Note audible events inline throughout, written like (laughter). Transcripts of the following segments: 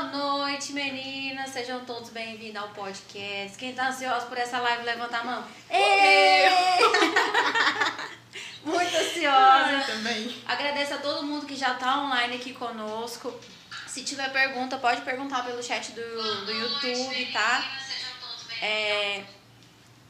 Boa noite, meninas. Sejam todos bem-vindos ao podcast. Quem tá ansioso por essa live, levanta a mão. (laughs) Muito ansiosa. também. Agradeço a todo mundo que já tá online aqui conosco. Se tiver pergunta, pode perguntar pelo chat do, do YouTube, tá? É,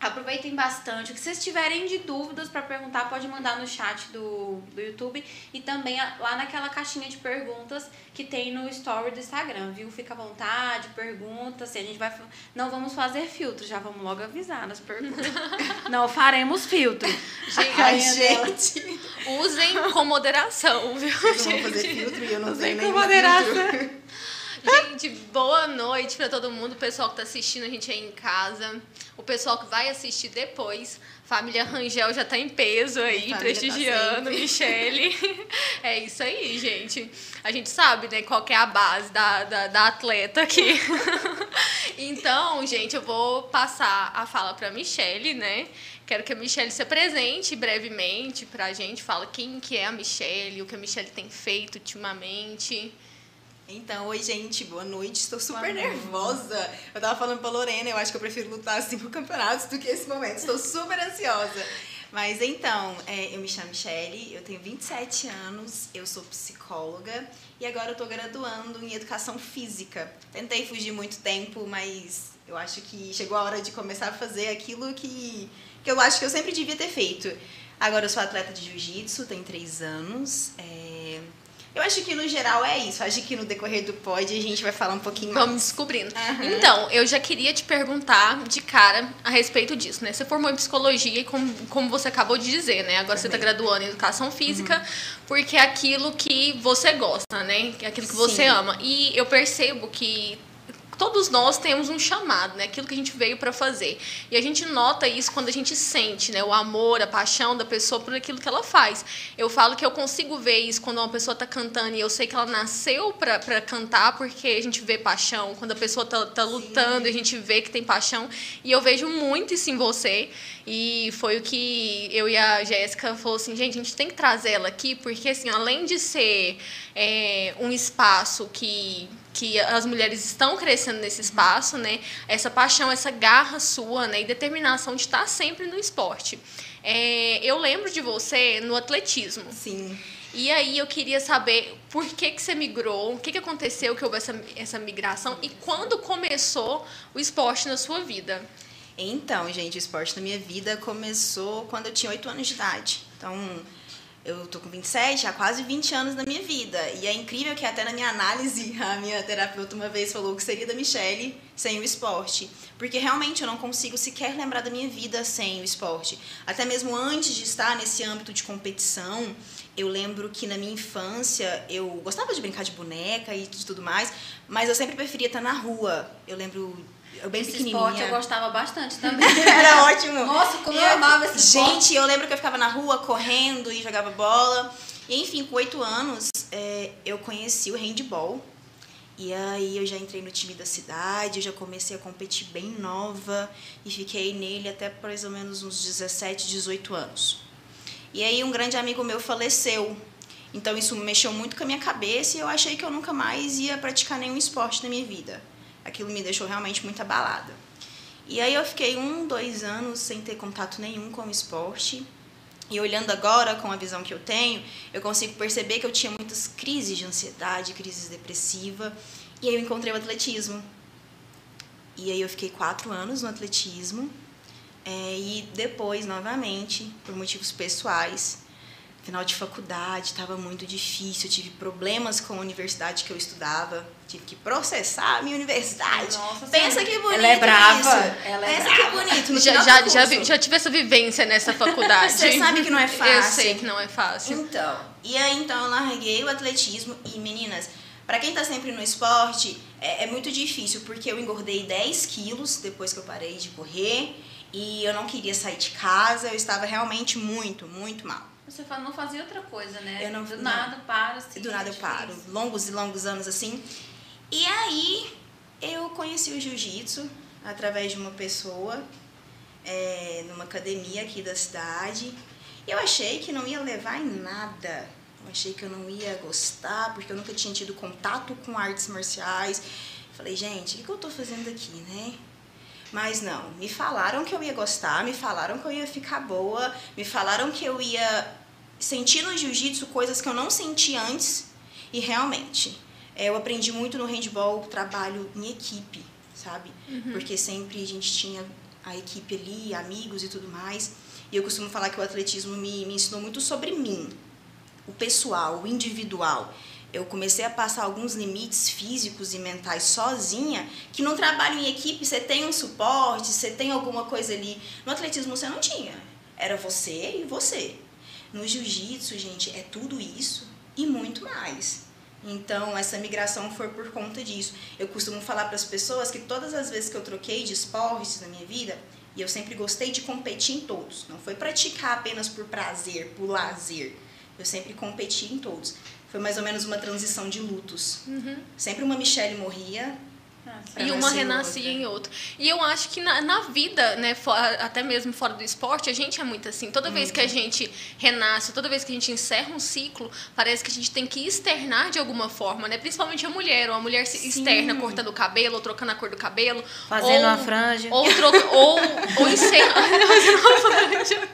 Aproveitem bastante. O que vocês tiverem de dúvidas para perguntar, pode mandar no chat do, do YouTube e também lá naquela caixinha de perguntas que tem no story do Instagram, viu? Fica à vontade, pergunta. Se a gente vai. Não vamos fazer filtro, já vamos logo avisar nas perguntas. (laughs) não faremos filtro. Gente, Ai, gente. usem com moderação, viu? Vocês vão fazer filtro e eu não usem nem com moderação. (laughs) Gente, boa noite para todo mundo. O pessoal que está assistindo a gente aí em casa. O pessoal que vai assistir depois. Família Rangel já está em peso aí, prestigiando. Tá Michele. (laughs) É isso aí, gente. A gente sabe, né, qual é a base da, da, da atleta aqui. (laughs) Então, gente, eu vou passar a fala para Michele, né? Quero que a Michelle se apresente brevemente para a gente, fala quem que é a Michelle, o que a Michelle tem feito ultimamente. Então, oi, gente, boa noite. Estou super nervosa. Eu tava falando pra Lorena, eu acho que eu prefiro lutar cinco campeonatos do que esse momento. Estou (laughs) super ansiosa. Mas então, é, eu me chamo Michelle, eu tenho 27 anos, eu sou psicóloga e agora eu tô graduando em educação física. Tentei fugir muito tempo, mas eu acho que chegou a hora de começar a fazer aquilo que, que eu acho que eu sempre devia ter feito. Agora eu sou atleta de jiu-jitsu, tenho três anos. É eu acho que no geral é isso. Acho que no decorrer do pod a gente vai falar um pouquinho mais. Vamos descobrindo. Uhum. Então, eu já queria te perguntar de cara a respeito disso, né? Você formou em psicologia e como, como você acabou de dizer, né? Agora Também. você está graduando em educação física, uhum. porque é aquilo que você gosta, né? É aquilo que Sim. você ama. E eu percebo que todos nós temos um chamado, né? Aquilo que a gente veio para fazer. E a gente nota isso quando a gente sente, né? O amor, a paixão da pessoa por aquilo que ela faz. Eu falo que eu consigo ver isso quando uma pessoa está cantando e eu sei que ela nasceu para cantar porque a gente vê paixão. Quando a pessoa está tá lutando, a gente vê que tem paixão. E eu vejo muito isso em você. E foi o que eu e a Jéssica falou assim, gente, a gente tem que trazer ela aqui porque assim, além de ser é, um espaço que que as mulheres estão crescendo nesse espaço, né? Essa paixão, essa garra sua, né? E determinação de estar sempre no esporte. É, eu lembro de você no atletismo. Sim. E aí eu queria saber por que, que você migrou, o que, que aconteceu que houve essa, essa migração e quando começou o esporte na sua vida. Então, gente, o esporte na minha vida começou quando eu tinha 8 anos de idade. Então, eu tô com 27, há quase 20 anos na minha vida. E é incrível que até na minha análise, (laughs) a minha terapeuta uma vez falou que seria da Michelle sem o esporte. Porque realmente eu não consigo sequer lembrar da minha vida sem o esporte. Até mesmo antes de estar nesse âmbito de competição, eu lembro que na minha infância eu gostava de brincar de boneca e de tudo mais, mas eu sempre preferia estar na rua. Eu lembro eu bem esse esporte eu gostava bastante (laughs) também. Era ótimo. Nossa, como eu, eu amava esse Gente, esporte. eu lembro que eu ficava na rua correndo e jogava bola. E, enfim, com oito anos, é, eu conheci o handball. E aí eu já entrei no time da cidade, eu já comecei a competir bem nova e fiquei nele até mais ou menos uns 17, 18 anos. E aí um grande amigo meu faleceu. Então isso mexeu muito com a minha cabeça e eu achei que eu nunca mais ia praticar nenhum esporte na minha vida aquilo me deixou realmente muito abalada. E aí eu fiquei um, dois anos sem ter contato nenhum com o esporte. E olhando agora com a visão que eu tenho, eu consigo perceber que eu tinha muitas crises de ansiedade, crises depressiva. E aí eu encontrei o atletismo. E aí eu fiquei quatro anos no atletismo. É, e depois, novamente, por motivos pessoais, final de faculdade, estava muito difícil, eu tive problemas com a universidade que eu estudava, tive que processar a minha universidade. Nossa, Pensa que bonito Ela é brava. Isso. Ela é Pensa brava. que bonito. Já, já, já, já, tive essa vivência nessa faculdade. Você sabe que não é fácil. (laughs) Eu sei que não é fácil. Então, e aí então eu larguei o atletismo e meninas, para quem tá sempre no esporte, é, é muito difícil, porque eu engordei 10 quilos depois que eu parei de correr e eu não queria sair de casa, eu estava realmente muito, muito mal. Você não fazia outra coisa, né? Eu não, Do não. nada para, assim. Do nada eu paro. difícil. Longos e longos anos assim. E aí eu conheci o jiu-jitsu através de uma pessoa é, numa academia aqui da cidade. Eu achei que não ia levar em nada. Eu achei que eu não ia gostar, porque eu nunca tinha tido contato com artes marciais. Falei, gente, o que, que eu tô fazendo aqui, né? Mas não, me falaram que eu ia gostar, me falaram que eu ia ficar boa, me falaram que eu ia sentir no jiu-jitsu coisas que eu não senti antes. E realmente, é, eu aprendi muito no handball, trabalho em equipe, sabe? Uhum. Porque sempre a gente tinha a equipe ali, amigos e tudo mais. E eu costumo falar que o atletismo me, me ensinou muito sobre mim, o pessoal, o individual. Eu comecei a passar alguns limites físicos e mentais sozinha, que no trabalho em equipe você tem um suporte, você tem alguma coisa ali. No atletismo você não tinha. Era você e você. No jiu-jitsu, gente, é tudo isso e muito mais. Então, essa migração foi por conta disso. Eu costumo falar para as pessoas que todas as vezes que eu troquei de esportes na minha vida, e eu sempre gostei de competir em todos, não foi praticar apenas por prazer, por lazer. Eu sempre competi em todos. Foi mais ou menos uma transição de lutos. Uhum. Sempre uma Michelle morria, e uma renascia em outra. E eu acho que na, na vida, né, até mesmo fora do esporte, a gente é muito assim. Toda vez que a gente renasce, toda vez que a gente encerra um ciclo, parece que a gente tem que externar de alguma forma, né? Principalmente a mulher. Ou a mulher se externa cortando o cabelo, ou trocando a cor do cabelo. Fazendo ou, uma franja. Ou, troca, ou, ou encerrando. (laughs) fazendo uma franja.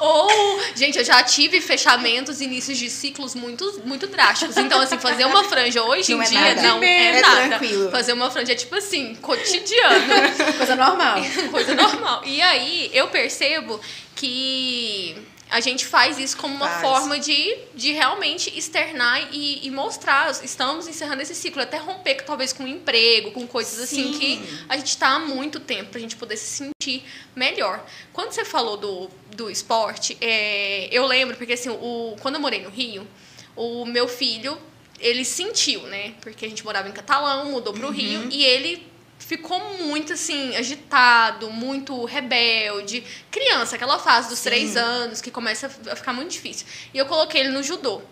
Ou, gente, eu já tive fechamentos, inícios de ciclos muito, muito drásticos. Então, assim, fazer uma franja hoje não em é dia nada. não é, é nada. Tranquilo. Fazer uma franja é tipo assim, cotidiano. (laughs) Coisa normal. Coisa normal. E aí, eu percebo que a gente faz isso como uma Faz. forma de, de realmente externar e, e, mostrar. Estamos encerrando esse ciclo, até romper talvez com emprego, com coisas assim Sim. que a gente está há muito tempo para a gente poder se sentir melhor. Quando você falou do, do esporte, é, eu lembro, porque assim, o, quando eu morei no Rio, o meu filho, ele sentiu, né? Porque a gente morava em Catalão, mudou para o Rio, e ele ficou muito assim, agitado, muito rebelde. Criança, aquela fase dos Sim. três anos que começa a ficar muito difícil. E eu coloquei ele no judô.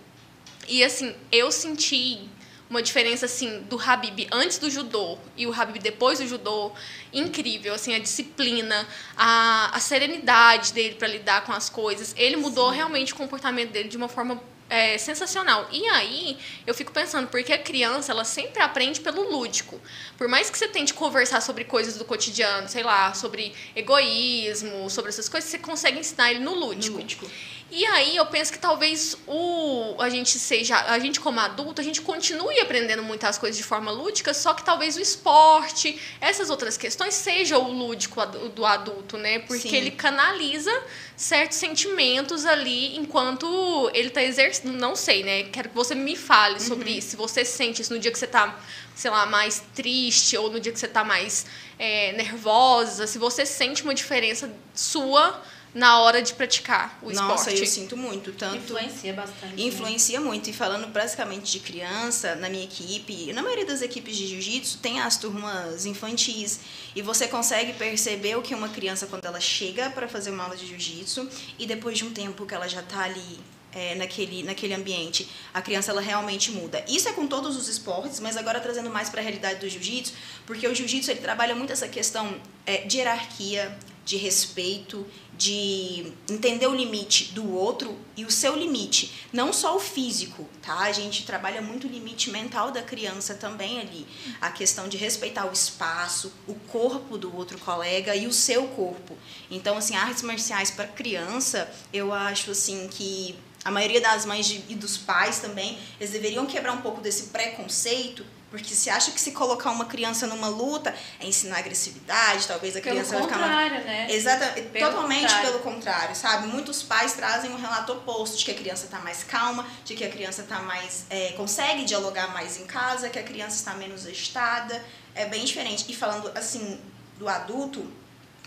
E assim, eu senti uma diferença assim do Habib antes do judô e o Habib depois do judô incrível assim a disciplina a, a serenidade dele para lidar com as coisas ele mudou Sim. realmente o comportamento dele de uma forma é, sensacional. E aí, eu fico pensando, porque a criança, ela sempre aprende pelo lúdico. Por mais que você tente conversar sobre coisas do cotidiano, sei lá, sobre egoísmo, sobre essas coisas, você consegue ensinar ele no lúdico. Lúdico. E aí eu penso que talvez o a gente seja, a gente como adulto, a gente continue aprendendo muitas coisas de forma lúdica, só que talvez o esporte, essas outras questões seja o lúdico do adulto, né? Porque Sim. ele canaliza certos sentimentos ali enquanto ele tá exercendo, não sei, né? Quero que você me fale sobre isso. Se você sente isso no dia que você tá, sei lá, mais triste ou no dia que você tá mais é, nervosa, se você sente uma diferença sua na hora de praticar o Nossa, esporte. eu sinto muito. Tanto Influencia bastante. né? Influencia muito. E falando basicamente de criança, na minha equipe, na maioria das equipes de jiu-jitsu, tem as turmas infantis. E você consegue perceber o que uma criança, quando ela chega para fazer uma aula de jiu-jitsu, e depois de um tempo que ela já tá ali é, naquele, naquele ambiente, a criança ela realmente muda. Isso é com todos os esportes, mas agora trazendo mais para a realidade do jiu-jitsu, porque o jiu-jitsu ele trabalha muito essa questão é, de hierarquia, de respeito, de entender o limite do outro e o seu limite, não só o físico, tá? A gente trabalha muito o limite mental da criança também ali, a questão de respeitar o espaço, o corpo do outro colega e o seu corpo. Então, assim, artes marciais para criança, eu acho assim que a maioria das mães e dos pais também, eles deveriam quebrar um pouco desse preconceito, porque se acha que se colocar uma criança numa luta é ensinar agressividade, talvez a Pelo criança vai ficar uma contrário, né? Exatamente, Pelo totalmente contrário. pelo contrário, sabe? Muitos pais trazem um relato oposto de que a criança está mais calma, de que a criança tá mais é, consegue dialogar mais em casa, que a criança está menos agitada, é bem diferente. E falando assim do adulto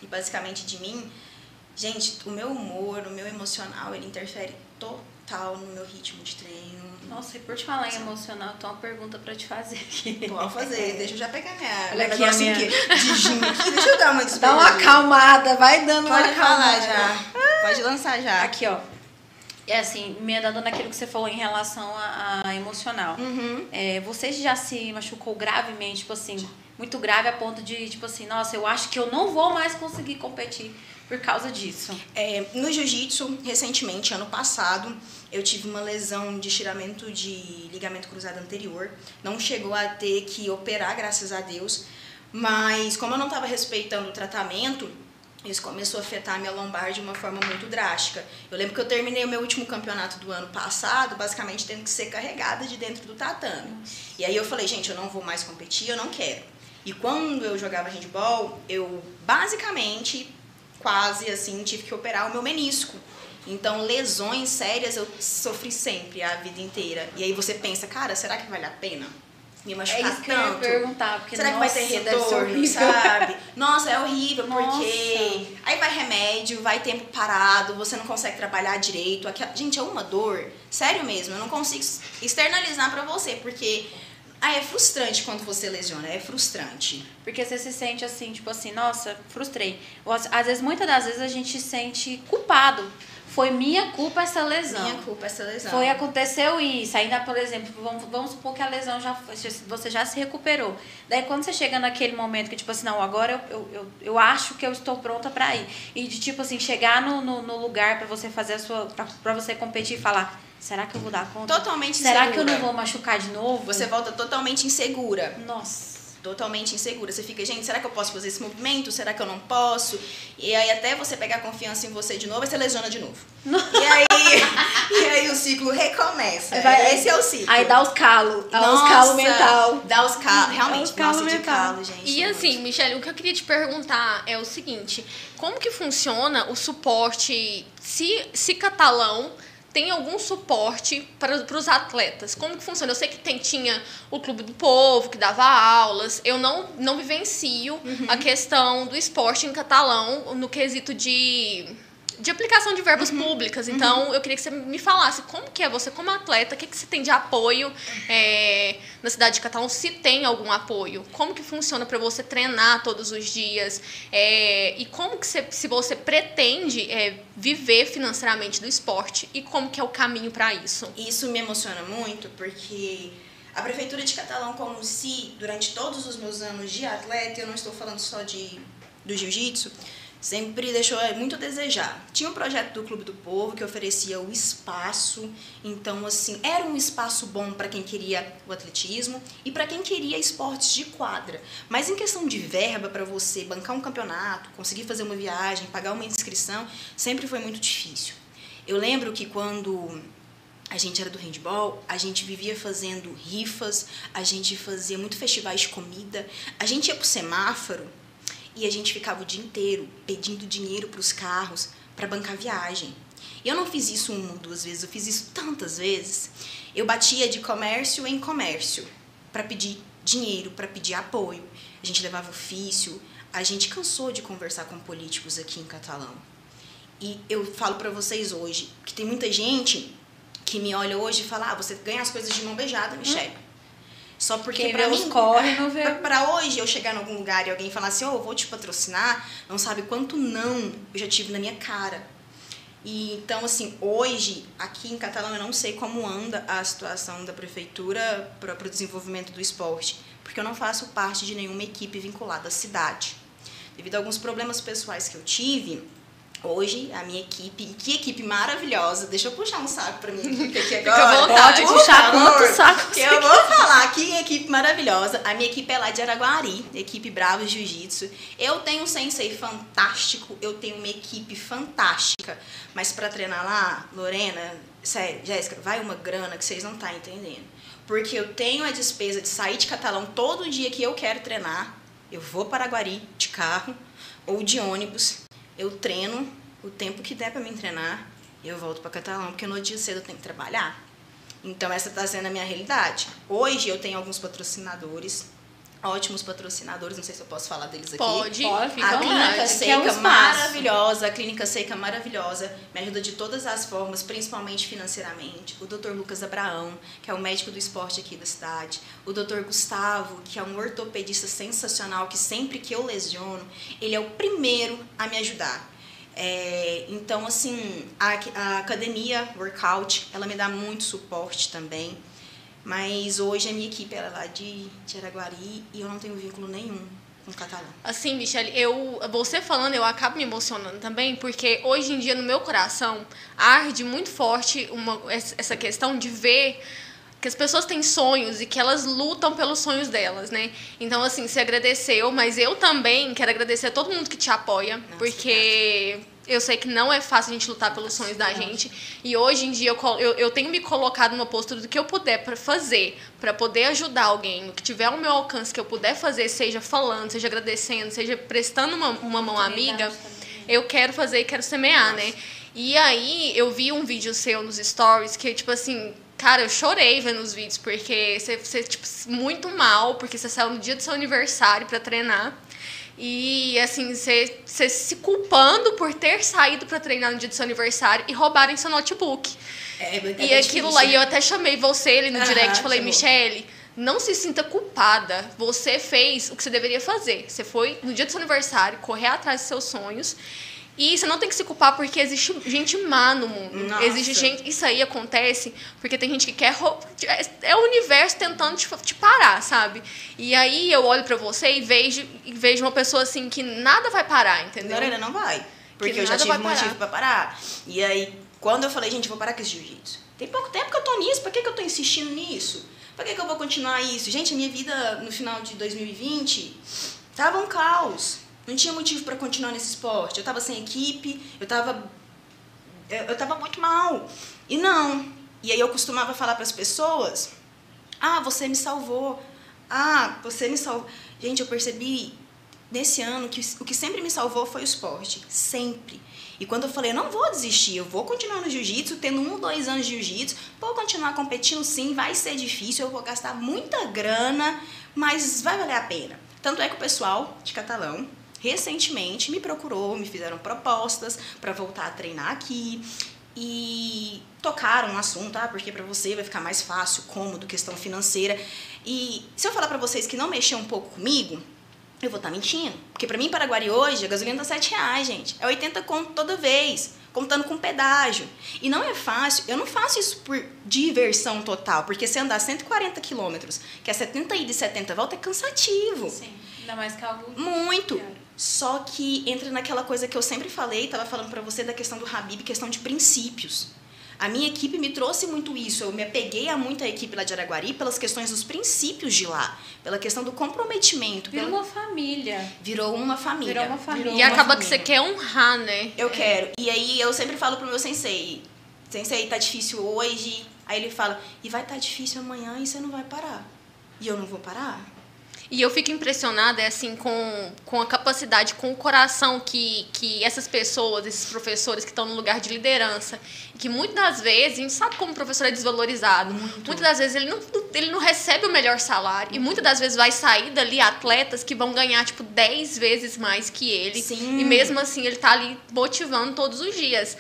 e basicamente de mim, gente, o meu humor, o meu emocional, ele interfere total no meu ritmo de treino. Nossa, e por te falar em emocional, tenho uma pergunta pra te fazer aqui. (laughs) Pode fazer, deixa eu já pegar minha, Olha aqui a minha- aqui de gin aqui, deixa eu dar uma (laughs) Dá uma acalmada, vai dando uma Pode falar acalmada. já, pode lançar já. Aqui, ó. É assim, me andando naquilo que você falou em relação a, a emocional. Uhum. É, você já se machucou gravemente, tipo assim, muito grave a ponto de, tipo assim, nossa, eu acho que eu não vou mais conseguir competir por causa disso? É, no jiu-jitsu, recentemente, ano passado, eu tive uma lesão de estiramento de ligamento cruzado anterior. Não chegou a ter que operar, graças a Deus. Mas como eu não estava respeitando o tratamento, isso começou a afetar a minha lombar de uma forma muito drástica. Eu lembro que eu terminei o meu último campeonato do ano passado, basicamente tendo que ser carregada de dentro do tatame. E aí eu falei, gente, eu não vou mais competir, eu não quero. E quando eu jogava handball, eu basicamente quase assim tive que operar o meu menisco. Então, lesões sérias eu sofri sempre a vida inteira. E aí você pensa, cara, será que vale a pena? Me machucar é isso que tanto? eu ia perguntar, porque será nossa, que vai ter retorno, sabe? Nossa, é horrível, (laughs) nossa. porque aí vai remédio, vai tempo parado, você não consegue trabalhar direito. Aqui, gente, é uma dor, sério mesmo, eu não consigo externalizar para você, porque ah, é frustrante quando você lesiona, é frustrante. Porque você se sente assim, tipo assim, nossa, frustrei. Às vezes, muitas das vezes a gente se sente culpado foi minha culpa essa lesão. Minha culpa essa lesão. Foi, aconteceu isso. Ainda, por exemplo, vamos, vamos supor que a lesão já você já se recuperou. Daí quando você chega naquele momento que, tipo assim, não, agora eu, eu, eu, eu acho que eu estou pronta para ir. E de tipo assim, chegar no, no, no lugar para você fazer a sua. para você competir e falar. Será que eu vou dar conta? Totalmente Será insegura. que eu não vou machucar de novo? Você volta totalmente insegura. Nossa totalmente insegura. Você fica, gente, será que eu posso fazer esse movimento? Será que eu não posso? E aí até você pegar confiança em você de novo, você lesiona de novo. E aí, (laughs) e aí o ciclo recomeça. Vai, esse é o ciclo. Aí dá os calos, dá os calos mental. Dá os calos, realmente, os calo nossa, de calo, gente. E assim, Michelle, o que eu queria te perguntar é o seguinte, como que funciona o suporte se, se catalão tem algum suporte para os atletas? Como que funciona? Eu sei que tem, tinha o Clube do Povo, que dava aulas. Eu não, não vivencio uhum. a questão do esporte em catalão no quesito de de aplicação de verbas uhum. públicas. Então, uhum. eu queria que você me falasse como que é você, como atleta, o que, que você tem de apoio é, na cidade de Catalão, se tem algum apoio. Como que funciona para você treinar todos os dias é, e como que você, se você pretende é, viver financeiramente do esporte e como que é o caminho para isso. Isso me emociona muito porque a prefeitura de Catalão, como se durante todos os meus anos de atleta, eu não estou falando só de do jiu-jitsu, sempre deixou muito a desejar. Tinha um projeto do Clube do Povo que oferecia o espaço, então assim, era um espaço bom para quem queria o atletismo e para quem queria esportes de quadra. Mas em questão de verba para você bancar um campeonato, conseguir fazer uma viagem, pagar uma inscrição, sempre foi muito difícil. Eu lembro que quando a gente era do handball, a gente vivia fazendo rifas, a gente fazia muito festivais de comida, a gente ia pro semáforo e a gente ficava o dia inteiro pedindo dinheiro para os carros para bancar viagem. E eu não fiz isso uma ou duas vezes, eu fiz isso tantas vezes. Eu batia de comércio em comércio para pedir dinheiro, para pedir apoio. A gente levava ofício, a gente cansou de conversar com políticos aqui em Catalão. E eu falo para vocês hoje que tem muita gente que me olha hoje e fala: ah, você ganha as coisas de mão beijada, Michelle. Hum? Só porque para mim, corre, não vê. Para hoje eu chegar em algum lugar e alguém falar assim, oh, eu vou te patrocinar, não sabe quanto não eu já tive na minha cara. E então assim, hoje aqui em Catalão eu não sei como anda a situação da prefeitura para o desenvolvimento do esporte, porque eu não faço parte de nenhuma equipe vinculada à cidade. Devido a alguns problemas pessoais que eu tive, Hoje, a minha equipe, e que equipe maravilhosa, deixa eu puxar um saco pra minha equipe aqui agora. Fica vontade, Pode puxar quanto saco que eu vou falar. Que equipe maravilhosa. A minha equipe é lá de Araguari, equipe Bravo Jiu-Jitsu. Eu tenho um sensei fantástico, eu tenho uma equipe fantástica. Mas pra treinar lá, Lorena, sério, Jéssica, vai uma grana que vocês não estão tá entendendo. Porque eu tenho a despesa de sair de Catalão todo dia que eu quero treinar. Eu vou para Araguari de carro ou de ônibus eu treino o tempo que der para me treinar e eu volto para Catalão, porque no dia cedo eu tenho que trabalhar. Então essa está sendo a minha realidade. Hoje eu tenho alguns patrocinadores, ótimos patrocinadores, não sei se eu posso falar deles aqui. Pode, pode fica A Clínica Seca é um maravilhosa, a Clínica Seca maravilhosa, me ajuda de todas as formas, principalmente financeiramente. O Dr. Lucas Abraão, que é o médico do esporte aqui da cidade. O Dr. Gustavo, que é um ortopedista sensacional, que sempre que eu lesiono, ele é o primeiro a me ajudar. É, então, assim, a, a academia, workout, ela me dá muito suporte também. Mas hoje a minha equipe é lá de, de Araguari e eu não tenho vínculo nenhum com catalão. Assim, Michelle, eu, você falando, eu acabo me emocionando também, porque hoje em dia no meu coração arde muito forte uma, essa questão de ver que as pessoas têm sonhos e que elas lutam pelos sonhos delas, né? Então, assim, você agradeceu, mas eu também quero agradecer a todo mundo que te apoia, Nossa, porque obrigada. eu sei que não é fácil a gente lutar pelos sonhos da gente. E hoje em dia eu, eu, eu tenho me colocado numa postura do que eu puder para fazer, para poder ajudar alguém, o que tiver ao meu alcance que eu puder fazer, seja falando, seja agradecendo, seja prestando uma, uma mão amiga, eu quero fazer e quero semear, né? E aí eu vi um vídeo seu nos stories que, tipo assim, Cara, eu chorei vendo os vídeos, porque você, você tipo, muito mal, porque você saiu no dia do seu aniversário para treinar. E, assim, você, você se culpando por ter saído para treinar no dia do seu aniversário e roubarem seu notebook. É, é e aquilo lá, e eu até chamei você ali no direct e falei, Michele, não se sinta culpada. Você fez o que você deveria fazer. Você foi no dia do seu aniversário correr atrás dos seus sonhos e você não tem que se culpar porque existe gente má no mundo. Nossa. Existe gente. Isso aí acontece porque tem gente que quer. É o universo tentando te, te parar, sabe? E aí eu olho para você e vejo, e vejo uma pessoa assim que nada vai parar, entendeu? Lorena, não vai. Porque eu já tive motivo para parar. E aí, quando eu falei, gente, vou parar com esse jiu-jitsu. Tem pouco tempo que eu tô nisso, por que, que eu tô insistindo nisso? Por que, que eu vou continuar isso? Gente, a minha vida no final de 2020 tava um caos não tinha motivo para continuar nesse esporte. Eu estava sem equipe, eu estava eu estava muito mal. E não. E aí eu costumava falar para as pessoas: "Ah, você me salvou. Ah, você me salvou". Gente, eu percebi nesse ano que o que sempre me salvou foi o esporte, sempre. E quando eu falei, eu não vou desistir, eu vou continuar no jiu-jitsu, tendo um, dois anos de jiu-jitsu, vou continuar competindo sim, vai ser difícil, eu vou gastar muita grana, mas vai valer a pena. Tanto é que o pessoal de Catalão, recentemente me procurou, me fizeram propostas para voltar a treinar aqui e tocaram um assunto, ah, porque para você vai ficar mais fácil, cômodo, questão financeira. E se eu falar para vocês que não mexer um pouco comigo, eu vou estar tá mentindo. Porque para mim, em Paraguari hoje, a gasolina tá 7 reais, gente. É 80 conto toda vez, contando com pedágio. E não é fácil, eu não faço isso por diversão total, porque se andar 140 quilômetros, que é 70 ida e 70 volta, é cansativo. Sim, ainda mais que é algo... Muito. Só que entra naquela coisa que eu sempre falei, estava falando para você da questão do Habib, questão de princípios. A minha equipe me trouxe muito isso. Eu me apeguei a muita equipe lá de Araguari pelas questões dos princípios de lá, pela questão do comprometimento. Virou uma família. Virou uma família. Virou uma família. e acaba família. que você quer honrar, né? Eu é. quero. E aí eu sempre falo pro meu sensei: Sensei, tá difícil hoje. Aí ele fala: E vai estar tá difícil amanhã e você não vai parar. E eu não vou parar. E eu fico impressionada é assim com, com a capacidade, com o coração que, que essas pessoas, esses professores que estão no lugar de liderança, que muitas das vezes, a gente sabe como o professor é desvalorizado. Muito. Muitas das vezes ele não, ele não recebe o melhor salário. E muitas das vezes vai sair dali atletas que vão ganhar, tipo, 10 vezes mais que ele. Sim. E mesmo assim ele está ali motivando todos os dias.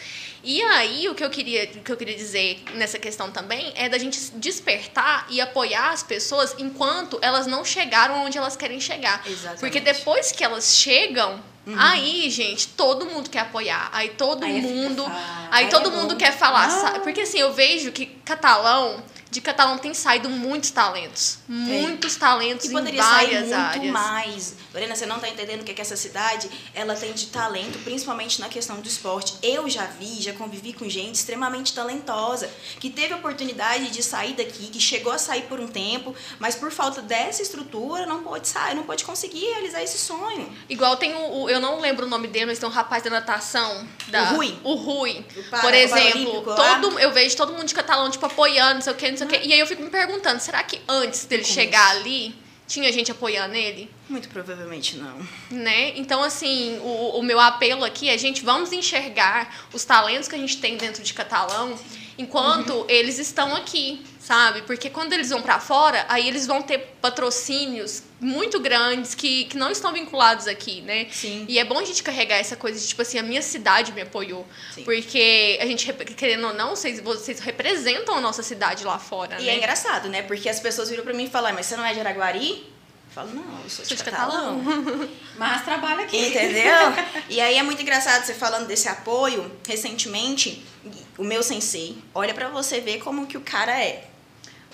E aí, o que eu queria, o que eu queria dizer nessa questão também é da gente despertar e apoiar as pessoas enquanto elas não chegaram onde elas querem chegar. Exatamente. Porque depois que elas chegam, Uhum. Aí, gente, todo mundo quer apoiar. Aí todo aí mundo. Aí, aí todo é mundo quer falar. Sabe? Porque assim, eu vejo que catalão de Catalão tem saído muitos talentos. Muitos é. talentos e em várias sair muito áreas. mais. Lorena, você não está entendendo o que é que essa cidade ela tem de talento, principalmente na questão do esporte. Eu já vi, já convivi com gente extremamente talentosa, que teve a oportunidade de sair daqui, que chegou a sair por um tempo, mas por falta dessa estrutura não pode sair, não pode conseguir realizar esse sonho. Igual tem o, o eu não lembro o nome dele, mas tem um rapaz da natação. Da, o Rui. O Rui. O para, por exemplo, todo, eu vejo todo mundo de Catalão, tipo, apoiando, não sei o que, não sei o que. E aí eu fico me perguntando, será que antes dele chegar ali, tinha gente apoiando ele? Muito provavelmente não. Né? Então, assim, o, o meu apelo aqui é, gente, vamos enxergar os talentos que a gente tem dentro de Catalão enquanto uhum. eles estão aqui, sabe? Porque quando eles vão para fora, aí eles vão ter patrocínios muito grandes que, que não estão vinculados aqui, né? Sim. E é bom a gente carregar essa coisa de, tipo assim, a minha cidade me apoiou. Sim. Porque a gente, querendo ou não, vocês, vocês representam a nossa cidade lá fora, e né? é engraçado, né? Porque as pessoas viram para mim e falam, mas você não é de Araguari? falo, não, eu sou de, sou de catalão. catalão. (laughs) Mas trabalho aqui. Entendeu? (laughs) e aí é muito engraçado você falando desse apoio. Recentemente, o meu sensei, olha para você ver como que o cara é.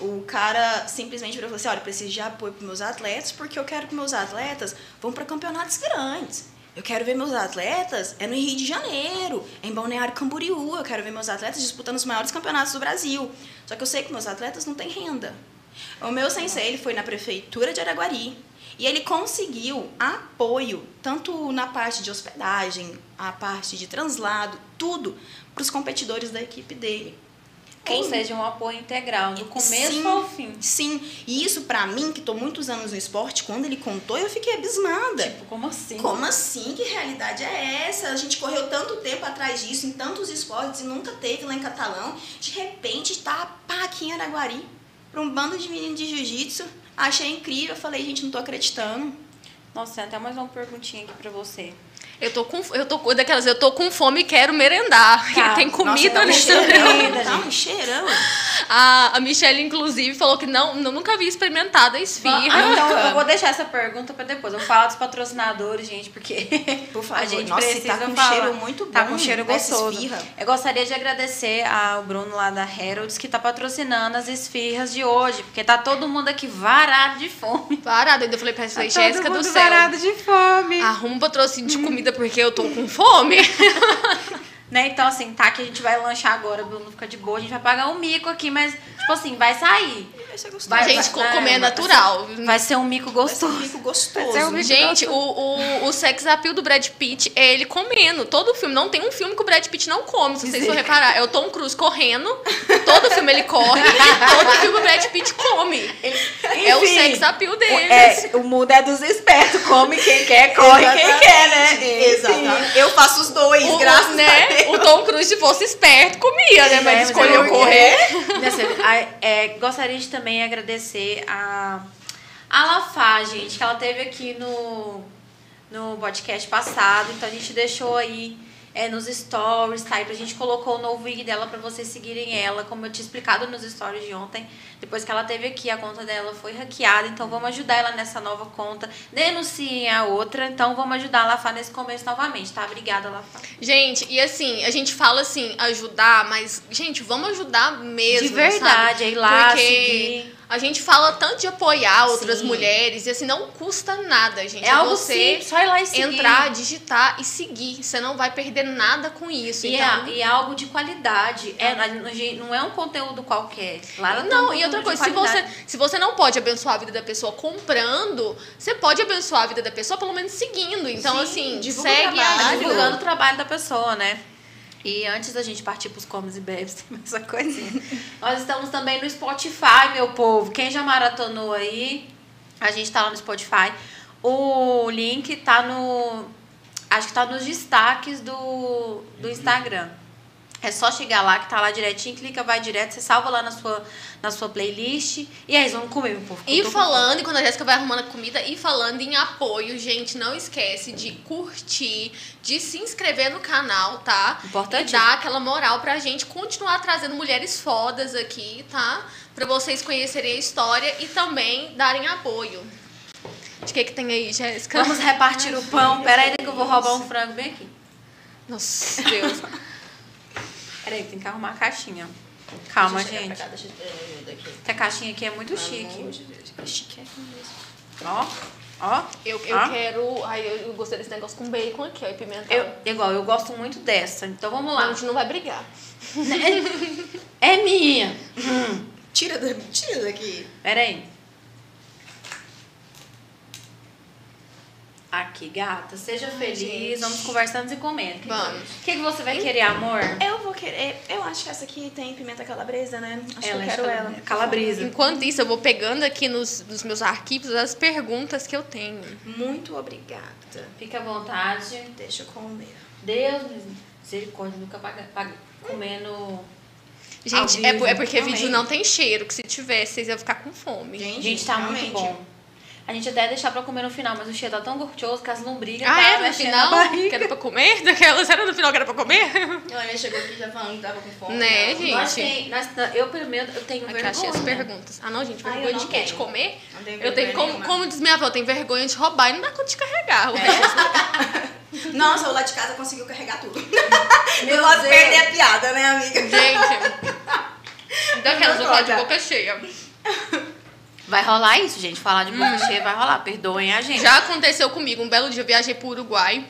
O cara simplesmente falou assim: olha, preciso de apoio para meus atletas, porque eu quero que meus atletas vão para campeonatos grandes. Eu quero ver meus atletas é no Rio de Janeiro, é em Balneário Camboriú. Eu quero ver meus atletas disputando os maiores campeonatos do Brasil. Só que eu sei que meus atletas não têm renda. O meu sensei ele foi na prefeitura de Araguari e ele conseguiu apoio tanto na parte de hospedagem, a parte de translado, tudo para os competidores da equipe dele. Ou seja, um apoio integral, do começo sim, ao fim. Sim, e isso pra mim, que tô muitos anos no esporte, quando ele contou, eu fiquei abismada. Tipo, como assim? Como assim? Que realidade é essa? A gente correu tanto tempo atrás disso, em tantos esportes, e nunca teve lá em Catalão. De repente, tá pá, aqui em Araguari, pra um bando de meninos de jiu-jitsu. Achei incrível, falei, gente, não tô acreditando. Nossa, tem até mais uma perguntinha aqui pra você. Eu tô com eu tô daquelas, eu tô com fome e quero merendar. (laughs) Tá. Tem comida Nossa, nesse tá um cheirão, tá um cheirão. A, a Michelle, inclusive, falou que não, não nunca havia experimentado a esfirra. Ah, então eu vou (laughs) deixar essa pergunta pra depois. Eu vou falar dos patrocinadores, gente, porque (laughs) Por favor. a gente Nossa, e precisa tá com falar. cheiro muito bom. Tá com cheiro dessa gostoso. esfirra. Eu gostaria de agradecer ao Bruno lá da Heralds que tá patrocinando as esfirras de hoje, porque tá todo mundo aqui varado de fome. Parada, ainda falei pra essa Tá Jéssica todo do mundo céu. varado de fome. Arruma um patrocínio de comida porque eu tô com fome. (laughs) Né? Então, assim, tá que a gente vai lanchar agora, Bruno fica de boa, a gente vai pagar um mico aqui, mas, tipo assim, vai sair. Vai ser gostoso. Vai, gente, vai, comer é vai, natural. Vai ser um mico Vai ser um gostoso. bico gostoso. Um bico Gente, o, o, o sex appeal do Brad Pitt é ele comendo. Todo filme. Não tem um filme que o Brad Pitt não come, se vocês for reparar. É o Tom Cruise correndo. Todo filme ele corre. todo filme o Brad Pitt come. é o Enfim, sex appeal dele. É, o mundo é dos espertos, come quem quer, corre quem quer, né? Exatamente. Eu faço os dois, O, graças o, né, a Deus. (laughs) o Tom Cruise, se fosse esperto, comia, né? É, Mas mas escolheu é correr. É, gostaria de também agradecer a, a Lafá, gente, que ela teve aqui no, no podcast passado. Então a gente deixou aí é, nos stories, tá? E a gente colocou o novo IG dela pra vocês seguirem ela, como eu tinha explicado nos stories de ontem. Depois que ela teve aqui, a conta dela foi hackeada. Então vamos ajudar ela nessa nova conta. Denunciem a outra. Então vamos ajudar a Lafá nesse começo novamente, tá? Obrigada, Lafá. Gente, e assim, a gente fala assim, ajudar, mas, gente, vamos ajudar mesmo. De verdade, sabe? é ir lá, Porque seguir. A gente fala tanto de apoiar outras Sim. mulheres, e assim, não custa nada, gente. É algo você simples, só ir lá e seguir. entrar, digitar e seguir. Você não vai perder nada com isso. E, então, é, e é algo de qualidade. É, não é um conteúdo qualquer. Lá tem um Não, e outra coisa, se você, se você não pode abençoar a vida da pessoa comprando, você pode abençoar a vida da pessoa pelo menos seguindo. Então, Sim, assim, divulga o segue trabalho. a divulgando o trabalho da pessoa, né? E antes da gente partir pros comes e bebes, (laughs) tem mais uma coisinha. Nós estamos também no Spotify, meu povo. Quem já maratonou aí, a gente tá lá no Spotify. O link tá no. Acho que tá nos destaques do, do Instagram. É só chegar lá que tá lá direitinho, clica, vai direto, você salva lá na sua, na sua playlist. E aí, vamos comer, meu povo. que eu E falando, e quando a Jéssica vai arrumando a comida, e falando em apoio, gente, não esquece de curtir, de se inscrever no canal, tá? Importante. E dar aquela moral pra gente continuar trazendo mulheres fodas aqui, tá? Pra vocês conhecerem a história e também darem apoio. De que que tem aí, Jéssica? Vamos repartir o pão. Pera aí que eu vou roubar um frango bem aqui. Nossa, Deus. Pera aí, tem que arrumar a caixinha. Calma, Deixa gente. cá, deixa é, daqui. Que a caixinha aqui é muito Pelo chique. amor de Deus, é chiquérrimo mesmo. Ó, ó. Eu, eu Ah. quero. Ai, eu, eu gostei desse negócio com bacon aqui, ó, e pimentão. Eu, igual, eu gosto muito dessa. Então vamos A lá. gente não vai brigar. É minha. Tira, da- tira daqui. Pera Aqui, gata. Seja feliz. gente. Vamos conversando e comendo. Vamos. O que, que você vai querer, amor? Eu vou querer. Eu acho que essa aqui tem pimenta calabresa, né? Acho Ela que é eu quero calabresa. ela. Calabresa. Enquanto isso, eu vou pegando aqui nos, nos meus arquivos as perguntas que eu tenho. Muito obrigada. Fique à vontade. Deixa eu comer. Deus, misericórdia, nunca paga, paga comendo. Gente, é, é porque realmente. vídeo não tem cheiro, que se tivesse, vocês iam ficar com fome. Gente, Gente, tá muito realmente. bom. A gente até ia deixar pra comer no final, mas o cheiro tá tão gostoso que as lombrigas Ah, tá era no final? (laughs) barriga. Que era pra comer? (laughs) Daquelas era no final que era pra comer? Ela chegou aqui já falando que tava com fome. Né, Não. gente? Nós tem, nós, eu, pelo menos, eu tenho Aqui, vergonha. achei as perguntas. Ah, não, gente, eu vergonha não de quê? De comer? Não tenho Eu tenho, vergonha como, como diz minha avó, eu tenho vergonha de roubar e não dá conta de carregar. O resto. (laughs) Nossa, o lá de casa conseguiu carregar tudo. Meu não posso perder a piada, né, amiga? Gente, Daquelas, eu de boca cheia. Vai rolar isso, gente. Falar de boca cheia vai rolar. Perdoem a gente. Já aconteceu comigo. Um belo dia eu viajei pro Uruguai.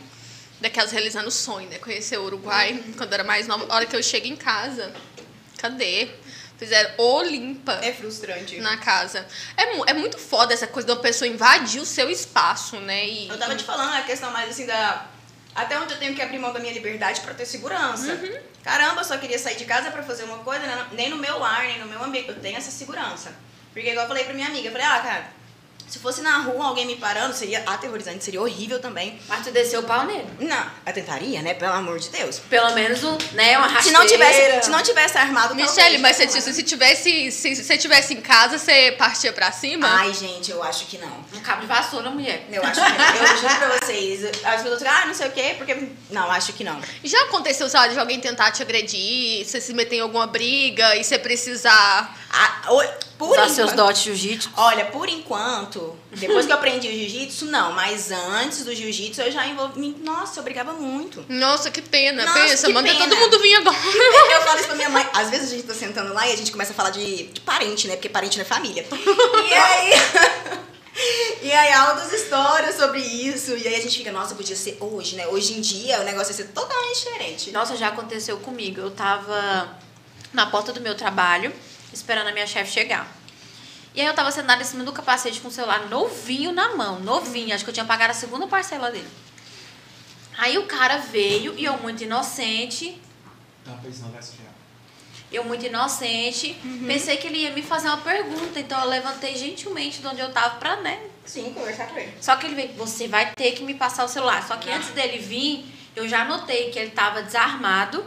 Daquelas realizando o sonho, né? Conhecer o Uruguai quando eu era mais nova. A hora que eu chego em casa, cadê? Fizeram o limpa É frustrante. na casa. É, é muito foda essa coisa de uma pessoa invadir o seu espaço, né? E, Eu tava te falando a questão mais assim da. Até onde eu tenho que abrir mão da minha liberdade pra ter segurança. Uhum. Caramba, eu só queria sair de casa pra fazer uma coisa, né? nem no meu lar, nem no meu ambiente. Eu tenho essa segurança. Porque, igual eu falei pra minha amiga, eu falei, ah, cara, se fosse na rua alguém me parando, seria aterrorizante, seria horrível também. Mas tu desceu o pau nele. Não, eu tentaria, né? Pelo amor de Deus. Pelo menos, né, uma Se rasteira. não tivesse, se não tivesse armado, Michelle, talvez, mas se, se, se tivesse se, se você tivesse em casa, você partia pra cima? Ai, gente, eu acho que não. Um cabo de vassoura, mulher. Eu acho que não. Eu juro pra vocês. As pessoas ficam, ah, não sei o quê, porque. Não, acho que não. Já aconteceu, lá, de alguém tentar te agredir, você se meter em alguma briga e você precisar. Ah, o- por Usar enquanto- seus dotes de jiu-jitsu. Olha, por enquanto, depois que eu aprendi o jiu-jitsu, não. Mas antes do jiu-jitsu, eu já envolvi. Nossa, eu brigava muito. Nossa, que pena. Nossa, Pensa, que manda pena. todo mundo vir agora. Eu falo isso pra minha mãe. Às vezes a gente tá sentando lá e a gente começa a falar de, de parente, né? Porque parente não é família. E aí. (laughs) E aí, altas histórias sobre isso. E aí a gente fica, nossa, podia ser hoje, né? Hoje em dia o negócio ia ser totalmente diferente. Nossa, já aconteceu comigo. Eu tava na porta do meu trabalho, esperando a minha chefe chegar. E aí eu tava sentada em cima do capacete com o celular novinho na mão, novinho. Acho que eu tinha pagado a segunda parcela dele. Aí o cara veio e eu muito inocente, Não, pois não, eu muito inocente, pensei que ele ia me fazer uma pergunta, então eu levantei gentilmente de onde eu tava pra, né, Sim, conversar com ele. Só que ele veio, você vai ter que me passar o celular. Só que antes dele vir, eu já notei que ele tava desarmado.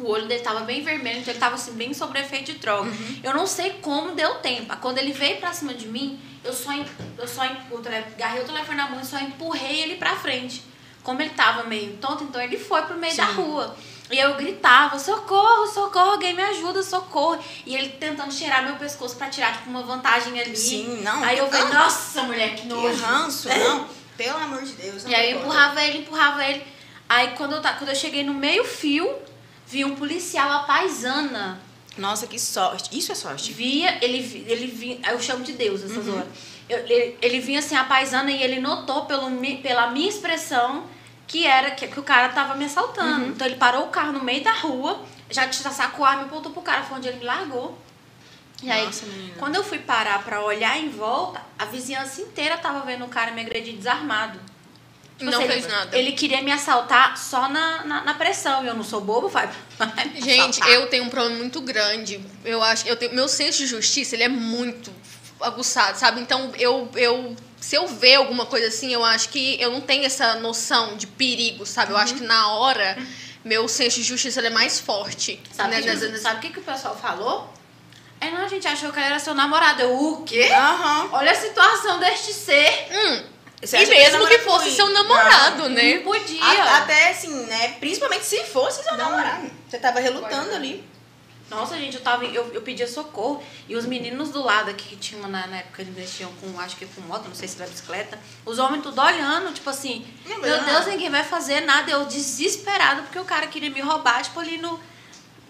O olho dele tava bem vermelho, então ele tava assim, bem sobre efeito de droga. Eu não sei como deu tempo. Quando ele veio pra cima de mim, eu só, eu só o tele- agarrei o telefone na mão e só empurrei ele pra frente. Como ele tava meio tonto, então ele foi pro meio da rua. E eu gritava, socorro, socorro, alguém me ajuda, socorro. E ele tentando cheirar meu pescoço pra tirar, tipo, uma vantagem ali. Sim, não. Aí eu falei, Ah. nossa, mulher, que Que nojo. ranço, (laughs) não. Pelo amor de Deus. não E aí eu empurrava ele, empurrava ele. Aí quando eu, quando eu cheguei no meio fio, vi um policial, a paisana. Nossa, que sorte. Isso é sorte. Via, ele, ele vinha, eu chamo de Deus essas Uhum. horas. Eu- ele, ele vinha assim, a paisana, e ele notou pelo, pela minha expressão que era que, que o cara tava me assaltando. Uhum. Então ele parou o carro no meio da rua, já sacou a arma e apontou pro cara, foi onde ele me largou. E aí, Nossa, menina. quando eu fui parar pra olhar em volta, a vizinhança inteira tava vendo o cara me agredir desarmado. Tipo Não assim, fez ele- nada. Ele queria me assaltar só na, na, na pressão. E eu não sou bobo, vai. vai Gente, assaltar. eu tenho um problema muito grande. Eu acho, eu tenho, meu senso de justiça, ele é muito aguçado, sabe? Então, eu, eu se eu ver alguma coisa assim, eu acho que eu não tenho essa noção de perigo, sabe? Eu acho que na hora meu senso de justiça ele é mais forte. Sabe né? o que, Nessa- sabe o que, que o pessoal falou? É, não, a gente achou que ele era seu namorado. Eu, o quê? Aham. Olha a situação deste ser. Hum, Você e mesmo que namora fosse com- seu namorado, né? Não podia. A- até assim, né? Principalmente se fosse seu namorado. Você tava relutando ali. Nossa, gente, eu tava. Eu, eu pedia socorro. E os meninos do lado aqui que tinham na, na época, eles mexiam com, acho que com moto, não sei se era bicicleta. Os homens tudo olhando, tipo assim, Não, meu não. Deus, ninguém vai fazer nada. Eu desesperado, porque o cara queria me roubar, tipo, ali no.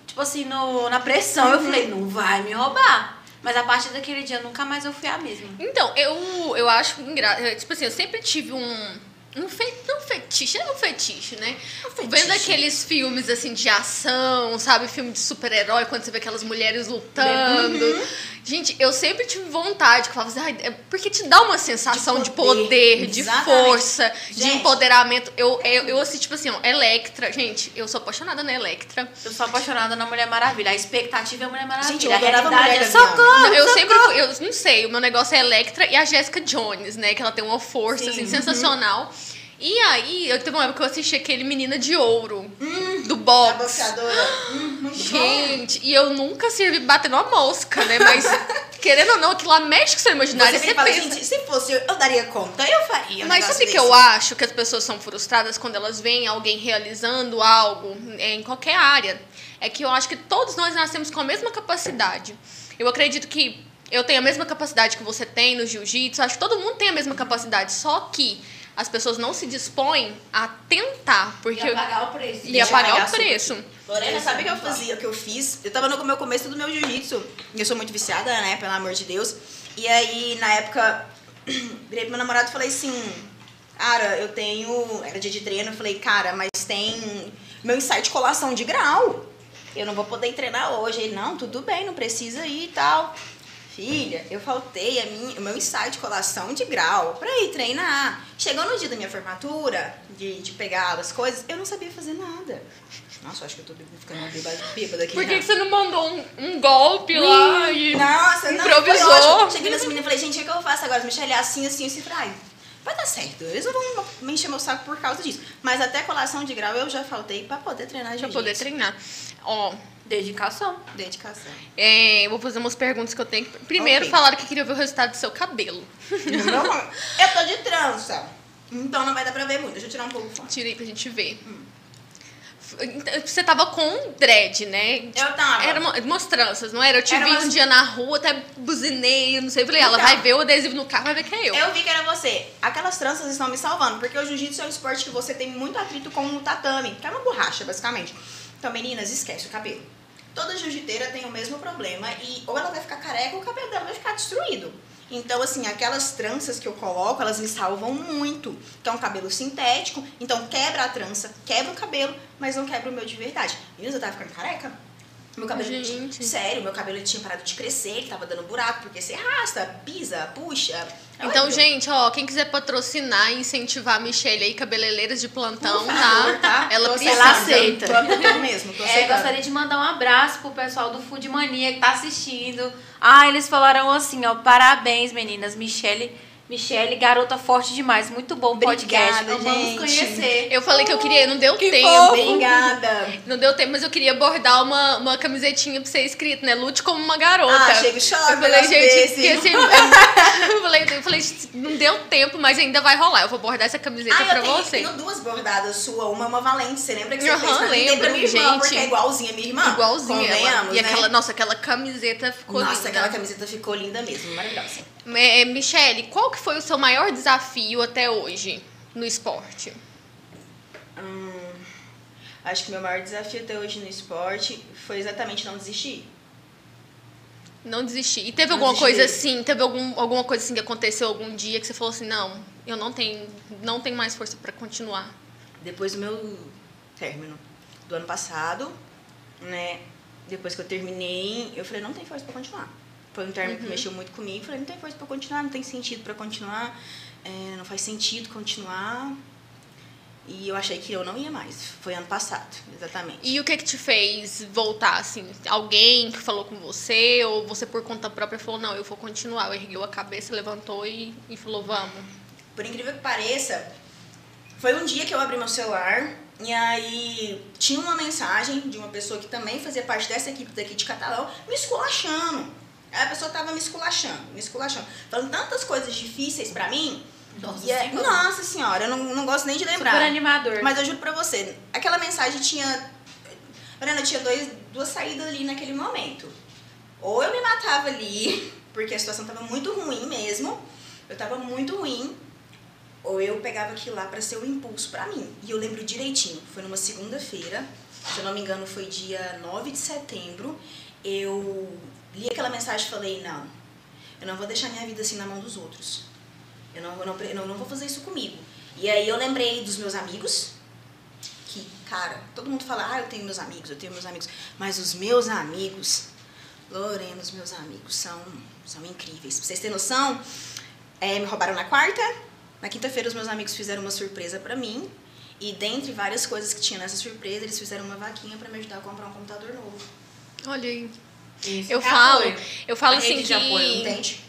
Tipo assim, no, na pressão. Eu falei, não vai me roubar. Mas a partir daquele dia nunca mais eu fui a mesma. Então, eu, eu acho engraçado. Tipo assim, eu sempre tive um. Um, fe, não fetiche, é um fetiche, né? fetiche. Vendo aqueles filmes assim de ação, sabe? Filme de super-herói, quando você vê aquelas mulheres lutando. Uhum. Gente, eu sempre tive vontade, que eu falava assim, "Ai, é porque te dá uma sensação de De poder, poder, de força, de Gente. empoderamento. Eu, eu, eu assim, tipo assim, ó, Electra, gente, eu sou apaixonada na Electra. Eu sou apaixonada na Mulher Maravilha. A expectativa é a Mulher Maravilha. Gente, eu a adorava a realidade Mulher é Gavião. socorro! Não, eu socorro. sempre fui, eu não sei, o meu negócio é Electra e a Jessica Jones, né? Que ela tem uma força, Sim. assim, sensacional. E aí, eu teve uma época que eu assisti aquele Menina de Ouro, do A Box. boxeadora. Hum, (gasps) muito bom. Gente, e eu nunca servi batendo uma mosca, né? Mas, (laughs) querendo ou não, aquilo lá mexe com o seu imaginário. Você Você, fala, pensa. gente, se fosse eu, eu daria conta, eu faria. um Mas sabe que desse. eu acho que as pessoas são frustradas quando elas veem alguém realizando algo é, em qualquer área? É que eu acho que todos nós nascemos com a mesma capacidade. Eu acredito que eu tenho a mesma capacidade que você tem no jiu-jitsu, acho que todo mundo tem a mesma capacidade, só que as pessoas não se dispõem a tentar, porque Ia pagar o preço. ia pagar o preço. Lorena, sabe o que eu fazia, o que eu fiz? Eu tava no meu começo do meu jiu-jitsu. Eu sou muito viciada, né? Pelo amor de Deus. E aí, na época, (clears throat) virei pro meu namorado e falei assim, cara, eu tenho. Era dia de treino, eu falei, cara, mas tem meu insight de colação de grau. Eu não vou poder treinar hoje. Ele, não, tudo bem, não precisa ir e tal. Filha, eu faltei a minha, o meu ensaio de colação de grau pra ir treinar. Chegou no dia da minha formatura, de, de pegar as coisas, eu não sabia fazer nada. Nossa, eu acho que eu tô ficando uma bêbada, aqui. Por que, que você não mandou um, um golpe lá e. Nossa, não, Improvisou. Cheguei nessa menina e falei, gente, o que eu faço agora? Michelle, é assim, assim, assim. Vai dar certo. Eles não vão me encher meu saco por causa disso. Mas até colação de grau eu já faltei pra poder treinar Pra jiu-jitsu. poder treinar. Ó, Dedicação. Dedicação. é, eu vou fazer umas perguntas que eu tenho. Primeiro, Ok. falaram que queria ver o resultado do seu cabelo. Não, (laughs) eu tô de trança. Então não vai dar pra ver muito. Deixa eu tirar um pouco fone. Tirei pra gente ver. Então, Você tava com dread, né? Eu tava. Era mo- umas tranças, não era? Eu te Era vi umas- um dia na rua, até buzinei, eu não sei. Falei, ela Então. vai ver o adesivo no carro, vai ver que é eu. Eu vi que era você. Aquelas tranças estão me salvando, porque o jiu-jitsu é um esporte que você tem muito atrito com o tatame, que é uma borracha, basicamente. Então, meninas, esquece o cabelo. Toda jiu-jiteira tem o mesmo problema e ou ela vai ficar careca ou o cabelo dela vai ficar destruído. Então, assim, aquelas tranças que eu coloco, elas me salvam muito. Então, cabelo sintético, então quebra a trança, quebra o cabelo, mas não quebra o meu de verdade. Meninas, eu tava ficando careca. Meu cabelo, Gente. sério, meu cabelo tinha parado de crescer, ele tava dando buraco, porque você arrasta, pisa, puxa. É Então, horrível. gente, ó, quem quiser patrocinar e incentivar a Michelle aí, cabeleireiras de plantão, Por favor, tá? Ela Tô precisa. Ela aceita. Tô mesmo, tô É, gostaria de mandar um abraço pro pessoal do Food Mania que tá assistindo. Ah, eles falaram assim, ó, parabéns, meninas. Michele, Michele, garota forte demais. Muito bom o podcast. Obrigada, Vamos gente. conhecer. Eu falei que eu queria, não deu Que tempo. fofo. Obrigada. Não deu tempo, mas eu queria bordar uma, uma camisetinha pra ser escrito, né? Lute como uma garota. Ah, chega e chora, Eu falei, gente, que assim, (laughs) eu, falei, eu falei, não deu tempo, mas ainda vai rolar. Eu vou bordar essa camiseta Ah, pra eu tenho, você. tenho duas bordadas sua, uma é uma valente. Você lembra que você Aham, fez pra mim? Lembro, minha irmã, gente. porque é igualzinha a minha irmã. Igualzinha ela. E né? aquela, nossa, aquela camiseta ficou Nossa, linda. aquela camiseta ficou linda mesmo, maravilhosa. É, Michele, qual que foi o seu maior desafio até hoje no esporte? Hum, acho que meu maior desafio até hoje no esporte foi exatamente não desistir. Não desistir. E teve Não alguma coisa desistir. assim, teve algum, alguma coisa assim que aconteceu algum dia que você falou assim, não, eu não tenho, não tenho mais força pra continuar. Depois do meu término do ano passado, né? Depois que eu terminei, eu falei, não tem força pra continuar. Foi um término que mexeu muito comigo. Falei, não tem força pra continuar, não tem sentido pra continuar, é, não faz sentido continuar. E eu achei que eu não ia mais. Foi ano passado, exatamente. E o que que te fez voltar, assim? Alguém que falou com você ou você por conta própria falou, não, eu vou continuar. Ergueu a cabeça, levantou e, e falou, vamos. Por incrível que pareça, foi um dia que eu abri meu celular e aí tinha uma mensagem de uma pessoa que também fazia parte dessa equipe daqui de Catalão me esculachando. Aí a pessoa tava me esculachando, me esculachando. Falando tantas coisas difíceis pra mim. Nossa E é- Senhora. nossa senhora, eu não, não gosto nem de lembrar. Super animador. Mas eu juro pra você, aquela mensagem tinha. Mariana, tinha dois, duas saídas ali naquele momento. Ou eu me matava ali, (laughs) porque a situação tava muito ruim mesmo. Eu tava muito ruim. Ou eu pegava aquilo lá pra ser um impulso pra mim. E eu lembro direitinho, foi numa segunda-feira, se eu não me engano foi dia 9 de setembro. Eu li aquela mensagem e falei: não, eu não vou deixar minha vida assim na mão dos outros. Eu não, eu não, eu não, vou fazer isso comigo. E aí eu lembrei dos meus amigos, que, cara, todo mundo fala, ah, eu tenho meus amigos, eu tenho meus amigos. Mas os meus amigos, Lorena, os meus amigos são, são incríveis. Pra vocês terem noção, é, me roubaram na quarta. Na quinta-feira os meus amigos fizeram uma surpresa pra mim. E dentre várias coisas que tinha nessa surpresa, eles fizeram uma vaquinha pra me ajudar a comprar um computador novo. Olha aí. Isso. Eu É falo, apoio. eu falo A assim rede que de apoio, Entende?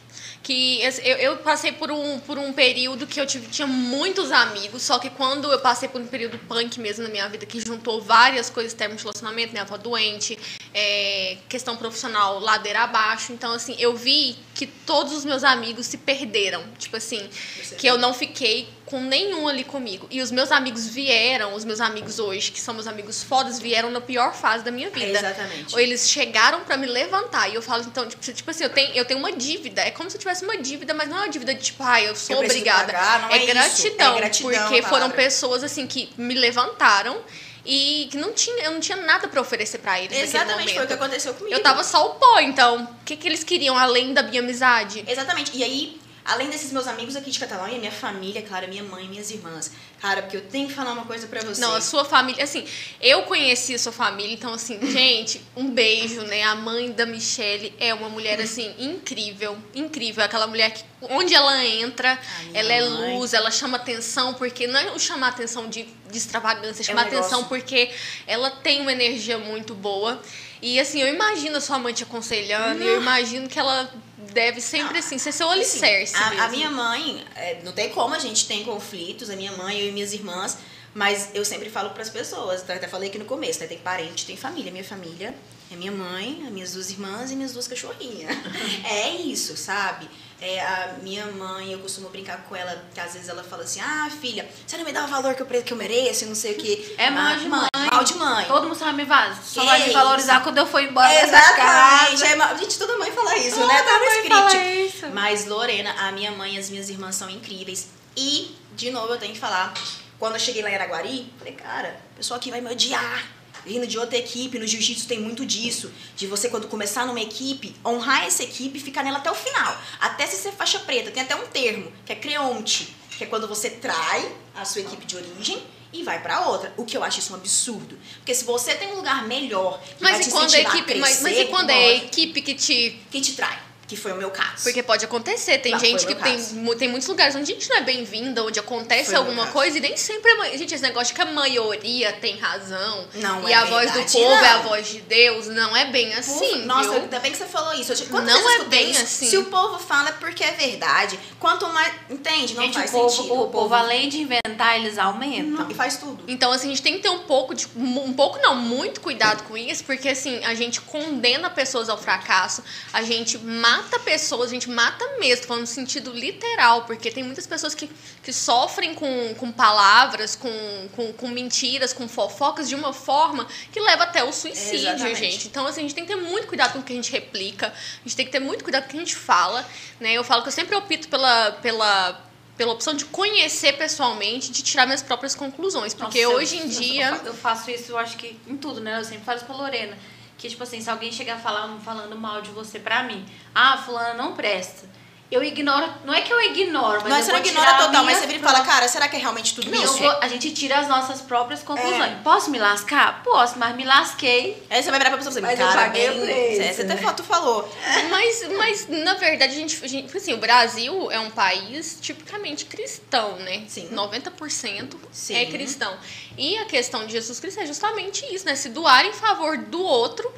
que eu, eu passei por um, por um período que eu tive, tinha muitos amigos, só que quando eu passei por um período punk mesmo na minha vida, que juntou várias coisas, termos de relacionamento, minha avó doente, é, questão profissional ladeira abaixo, então assim, eu vi que todos os meus amigos se perderam, tipo assim, Você que eu não fiquei com nenhum ali comigo. E os meus amigos vieram, os meus amigos hoje, que são meus amigos fodas, vieram na pior fase da minha vida. Exatamente. Ou eles chegaram pra me levantar. E eu falo, então, tipo, tipo assim, eu tenho, eu tenho uma dívida. É como se eu tivesse uma dívida, mas não é uma dívida de tipo, ah, eu sou Eu obrigada. pagar, não é isso. gratidão. É gratidão porque foram pessoas assim que me levantaram e que não tinha, eu não tinha nada pra oferecer pra eles Exatamente, foi o que aconteceu comigo. Eu tava só o pó, então. O que, que eles queriam além da minha amizade? Exatamente. E aí, além desses meus amigos aqui de Catalão e a minha família, claro, minha mãe e minhas irmãs. Cara, porque eu tenho que falar uma coisa pra você. Não, a sua família, assim, eu conheci a sua família, então, assim, (laughs) gente, um beijo, né? A mãe da Michelle é uma mulher, assim, incrível, incrível. Aquela mulher que, onde ela entra, A minha ela é mãe. luz, ela chama atenção, porque não é o chamar atenção de, de extravagância, é chamar negócio. atenção porque ela tem uma energia muito boa. E, assim, eu imagino a sua mãe te aconselhando, e eu imagino que ela deve sempre, assim, ser seu alicerce. Assim, a, a minha mãe, é, não tem como a gente tem conflitos, a minha mãe, eu e minhas irmãs, mas eu sempre falo pras pessoas, até falei aqui no começo, né? Tem parente, tem família. Minha família é minha mãe, as minhas duas irmãs e minhas duas cachorrinhas. (laughs) é isso, sabe? É, a minha mãe, eu costumo brincar com ela, que às vezes ela fala assim, ah, filha, você não me dá o valor que eu, que eu mereço, não sei o quê. É mal Ah, de mãe. Mal de mãe. Todo mundo sabe me vaz. Só vai me isso? valorizar quando eu for embora Exatamente. É, gente, toda mãe fala isso, Toda né? Tá no mãe script. fala isso. Mas Lorena, a minha mãe e as minhas irmãs são incríveis. E, de novo, eu tenho que falar, quando eu cheguei lá em Araguari, falei, cara, o pessoal aqui vai me odiar. Vindo de outra equipe, no jiu-jitsu tem muito disso. De você, quando começar numa equipe, honrar essa equipe e ficar nela até o final. Até se ser faixa preta. Tem até um termo, que é creonte. Que é quando você trai a sua equipe de origem e vai pra outra. O que eu acho isso um absurdo. Porque se você tem um lugar melhor que vai Mas te e quando a equipe. a Mas, mas crescer, e quando é a lógico, equipe que te quem te trai? Que foi o meu caso. Porque pode acontecer, tem Ah, gente o que tem, tem muitos lugares onde a gente não é bem-vinda, onde acontece Foi o alguma coisa e nem sempre a ma- Gente, esse negócio de que a maioria tem razão Não e é a voz do verdade, povo é a não. voz de Deus, não é bem assim. Nossa, viu? ainda bem que você falou isso. Eu, te- Não é bem isso? assim. Se o povo fala é porque é verdade. Quanto mais. Entende? Não Gente, faz o povo, sentido. o povo, além de inventar, eles aumentam. Não, e faz tudo. Então, assim, a gente tem que ter um pouco de. Um pouco não, muito cuidado com isso, porque assim, a gente condena pessoas ao fracasso, a gente mata pessoas, a gente mata mesmo, tô falando no sentido literal, porque tem muitas pessoas que, que sofrem com, com palavras, com, com, com mentiras, com fofocas de uma forma que leva até o suicídio, Exatamente. gente. Então, assim, a gente tem que ter muito cuidado com o que a gente replica, a gente tem que ter muito cuidado com o que a gente fala, né? Eu falo que eu sempre opto pela. pela pela opção de conhecer pessoalmente, de tirar minhas próprias conclusões. Porque Nossa, hoje em eu- dia. Eu faço isso, eu acho que em tudo, né? Eu sempre falo isso pra Lorena. Que, tipo assim, se alguém chegar falando, mal de você pra mim, ah, fulana não presta. Eu ignoro, não é que eu ignoro, mas não é eu você não ignora total, mas você vira e fala, cara, será que é realmente tudo Não, isso? eu vou- a gente tira as nossas próprias conclusões. É. Posso me lascar? Posso, mas me lasquei. Aí você vai virar pra pessoa e falar, eu cara, paguei bem, o preço, você, você né? até tu falou. Mas, mas, na verdade, a gente, a gente. Assim, o Brasil é um país tipicamente cristão, né? Sim. 90% Sim. é cristão. E a questão de Jesus Cristo é justamente isso, né? Se doar em favor do outro.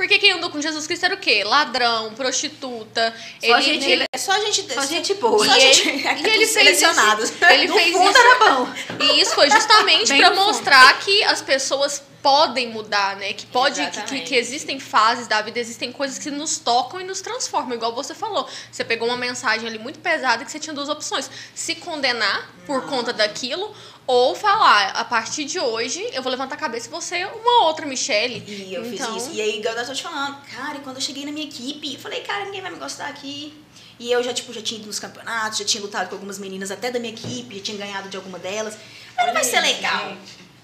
Porque quem andou com Jesus Cristo era o quê? Ladrão, prostituta. Só gente- ele, É só gente... Só gente boa. Só E gente, ele- (laughs) é e ele selecionados. isso- ele No fez fundo isso- era bom. E isso foi justamente para mostrar que as pessoas podem mudar, né? Que pode que, que, que existem fases da vida, existem coisas que nos tocam e nos transformam, igual você falou. Você pegou uma mensagem ali muito pesada que você tinha duas opções: se condenar por conta daquilo ou falar, a partir de hoje eu vou levantar a cabeça e você é uma outra Michelle. E eu então, fiz isso. E aí, igual eu tô te falando, cara, e quando eu cheguei na minha equipe, eu falei, cara, ninguém vai me gostar aqui. E eu já, tipo, já tinha ido nos campeonatos, já tinha lutado com algumas meninas até da minha equipe, já tinha ganhado de alguma delas. Mas não vai ser legal.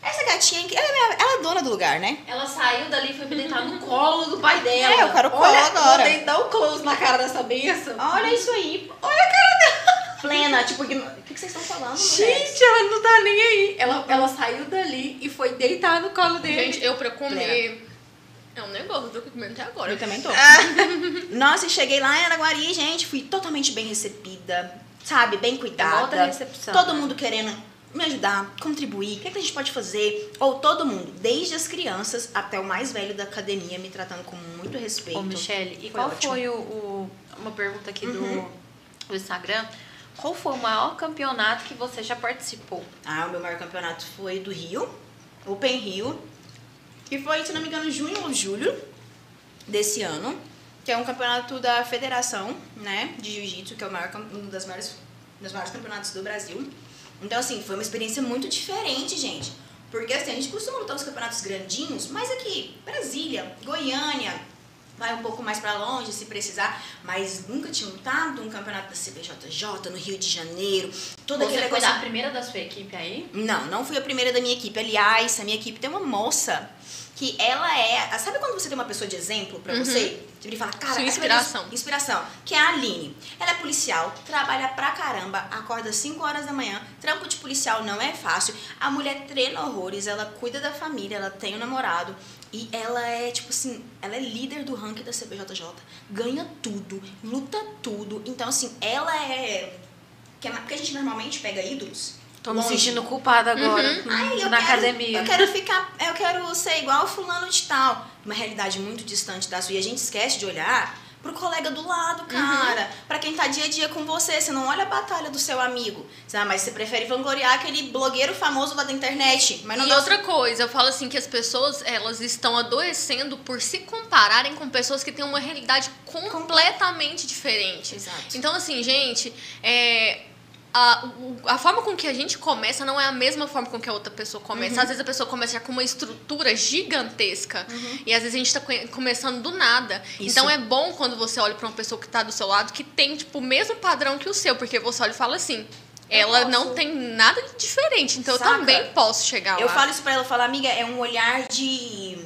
Essa gatinha, aqui, ela, é- ela é dona do lugar, né? Ela saiu dali e foi me deitar no colo do pai dela. É, eu quero colo Olha, agora. Vou dar um close na cara dessa benção. Olha isso aí. Olha a cara dela. Plena, tipo, o que, que vocês estão falando, mulher? Gente, ela não tá nem aí. Ela, ela saiu dali e foi deitar no colo dele. gente, eu pra comer. É um negócio, eu tô comendo até agora. Eu também tô. (laughs) Nossa, e cheguei lá em Araguari, gente, fui totalmente bem recebida, sabe? Bem cuidada. outra recepção, Todo né? mundo querendo me ajudar, contribuir. O que, é que a gente pode fazer? Ou todo mundo, desde as crianças até o mais velho da academia, me tratando com muito respeito. Ô, Michelle, e Foi qual ótimo. foi o, o- uma pergunta aqui Uhum. do, do Instagram? Qual foi o maior campeonato que você já participou? Ah, o meu maior campeonato foi do Rio, Open Rio, que foi, se não me engano, junho ou julho desse ano, que é um campeonato da federação, né, de jiu-jitsu, que é o maior, um das maiores, dos maiores campeonatos do Brasil. Então, assim, foi uma experiência muito diferente, gente. Porque, assim, a gente costuma lutar os campeonatos grandinhos, mas aqui, Brasília, Goiânia, vai um pouco mais pra longe se precisar, mas nunca tinha lutado um campeonato da CBJJ no Rio de Janeiro, toda Você foi negócio. da primeira da sua equipe aí? Não, não fui a primeira da minha equipe. Aliás, a minha equipe tem uma moça que ela é. Sabe quando você tem uma pessoa de exemplo pra você? Tipo, ele fala, cara, Sua essa inspiração. pessoa- inspiração. Que é a Aline. Ela é policial, trabalha pra caramba, acorda 5 horas da manhã. Trampo de policial não é fácil. A mulher treina horrores, ela cuida da família, ela tem um namorado. E ela é, tipo assim, ela é líder do ranking da CBJJ. Ganha tudo, luta tudo. Então, assim, ela é. que é- Porque a gente normalmente pega ídolos. Tô me longe. sentindo culpada agora. Ai, eu na quero, academia. Eu quero ficar, eu quero ser igual o fulano de tal. Uma realidade muito distante da sua. E a gente esquece de olhar pro colega do lado, Uhum. cara. Pra quem tá dia a dia com você. Você não olha a batalha do seu amigo. Ah, mas você prefere vangloriar aquele blogueiro famoso lá da internet. Mas não E outra coisa, eu falo assim que as pessoas, elas estão adoecendo por se compararem com pessoas que têm uma realidade completamente diferente. Exato. Então, assim, gente, é, a, a forma com que a gente começa não é a mesma forma com que a outra pessoa começa. Uhum. Às vezes a pessoa começa já com uma estrutura gigantesca e às vezes a gente tá conhe- começando do nada. Isso. Então é bom quando você olha pra uma pessoa que tá do seu lado que tem, tipo, o mesmo padrão que o seu, porque você olha e fala assim. Eu Ela posso. não tem nada de diferente, então Saca? eu também posso chegar Eu lá. falo isso pra ela, eu falo, amiga, é um olhar de,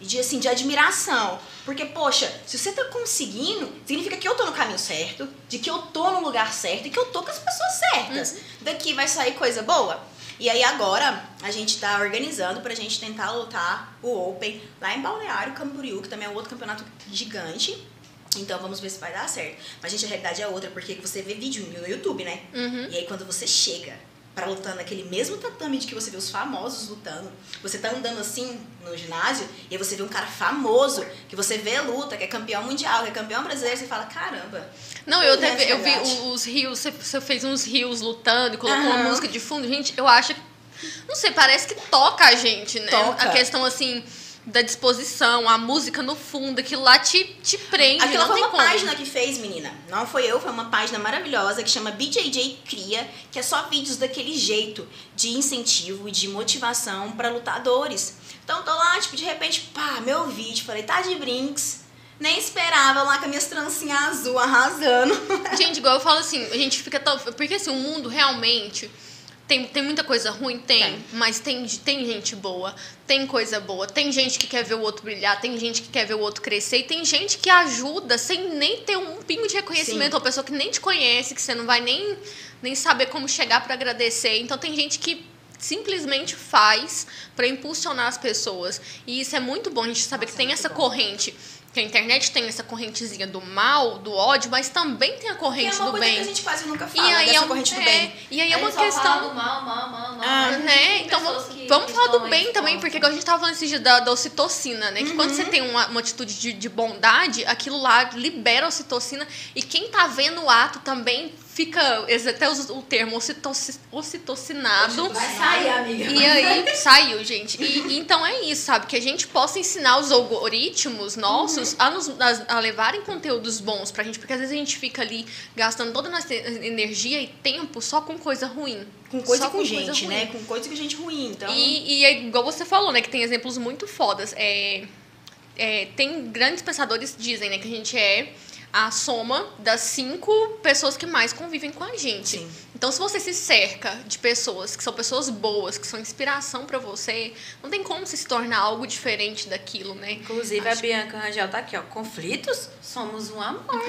de assim, de admiração. Porque, poxa, se você tá conseguindo, significa que eu tô no caminho certo, de que eu tô no lugar certo e que eu tô com as pessoas certas. Daqui vai sair coisa boa. E aí agora a gente tá organizando pra gente tentar lutar o Open lá em Balneário Camboriú, que também é um outro campeonato gigante. Então vamos ver se vai dar certo. Mas, gente, a realidade é outra, porque você vê vídeo no YouTube, né? Uhum. E aí quando você chega pra lutar naquele mesmo tatame de que você vê os famosos lutando, você tá andando assim no ginásio e aí você vê um cara famoso, que você vê luta, que é campeão mundial, que é campeão brasileiro, você fala, caramba. Não, eu Não é até vi, eu vi os rios, você, fez uns rios lutando e colocou uma Aham. música de fundo. Gente, eu acho que. Não sei, parece que toca a gente, né? Toca. A questão assim da disposição, a música no fundo, aquilo lá te, te prende. Aquilo foi uma como. página que fez, menina. Não foi eu, foi uma página maravilhosa que chama BJJ Cria, que é só vídeos daquele jeito de incentivo e de motivação pra lutadores. Então tô lá, tipo, de repente, pá, meu vídeo, falei, tá de brinks. Nem esperava lá com as minhas trancinhas azul arrasando. Gente, igual eu falo assim, a gente fica tão. Porque assim, o mundo realmente. Tem, tem muita coisa ruim? Tem. Tem. Mas tem, tem gente boa, tem coisa boa. Tem gente que quer ver o outro brilhar, tem gente que quer ver o outro crescer. E tem gente que ajuda sem nem ter um pingo de reconhecimento. Sim. Uma pessoa que nem te conhece, que você não vai nem, nem saber como chegar pra agradecer. Então tem gente que simplesmente faz pra impulsionar as pessoas. E isso é muito bom a gente saber Nossa, que tem é essa bom. corrente. Que a internet tem essa correntezinha do mal, do ódio, mas também tem a é corrente uma do coisa bem. que a gente quase nunca E fala, aí, dessa é, um- corrente do é, bem. e aí é uma só fala questão. do mal, mal, mal, mal. Ah, Né? Então que- vamos que falar do bem aí também, contra. porque igual a gente tava falando esses dias da, da ocitocina, né? Que quando você tem uma, uma atitude de, de bondade, aquilo lá libera a ocitocina e quem tá vendo o ato também fica, até o termo ocitoci- ocitocinado. Vai sair, amiga. E aí saiu, gente. E, e então é isso, sabe? Que a gente possa ensinar os algoritmos nossos a, nos, a, a levarem conteúdos bons pra gente, porque às vezes a gente fica ali gastando toda a nossa energia e tempo só com coisa ruim. Com coisa Só com, com gente, coisa né? Com coisa com gente ruim. Então, E, e é igual você falou, né? Que tem exemplos muito fodas. É, é, tem grandes pensadores que dizem, né? Que a gente é a soma das cinco pessoas que mais convivem com a gente. Sim. Então, se você se cerca de pessoas que são pessoas boas, que são inspiração pra você, não tem como você se tornar algo diferente daquilo, né? Inclusive, a Bianca Rangel tá aqui, ó. Conflitos? Somos um amor. (laughs)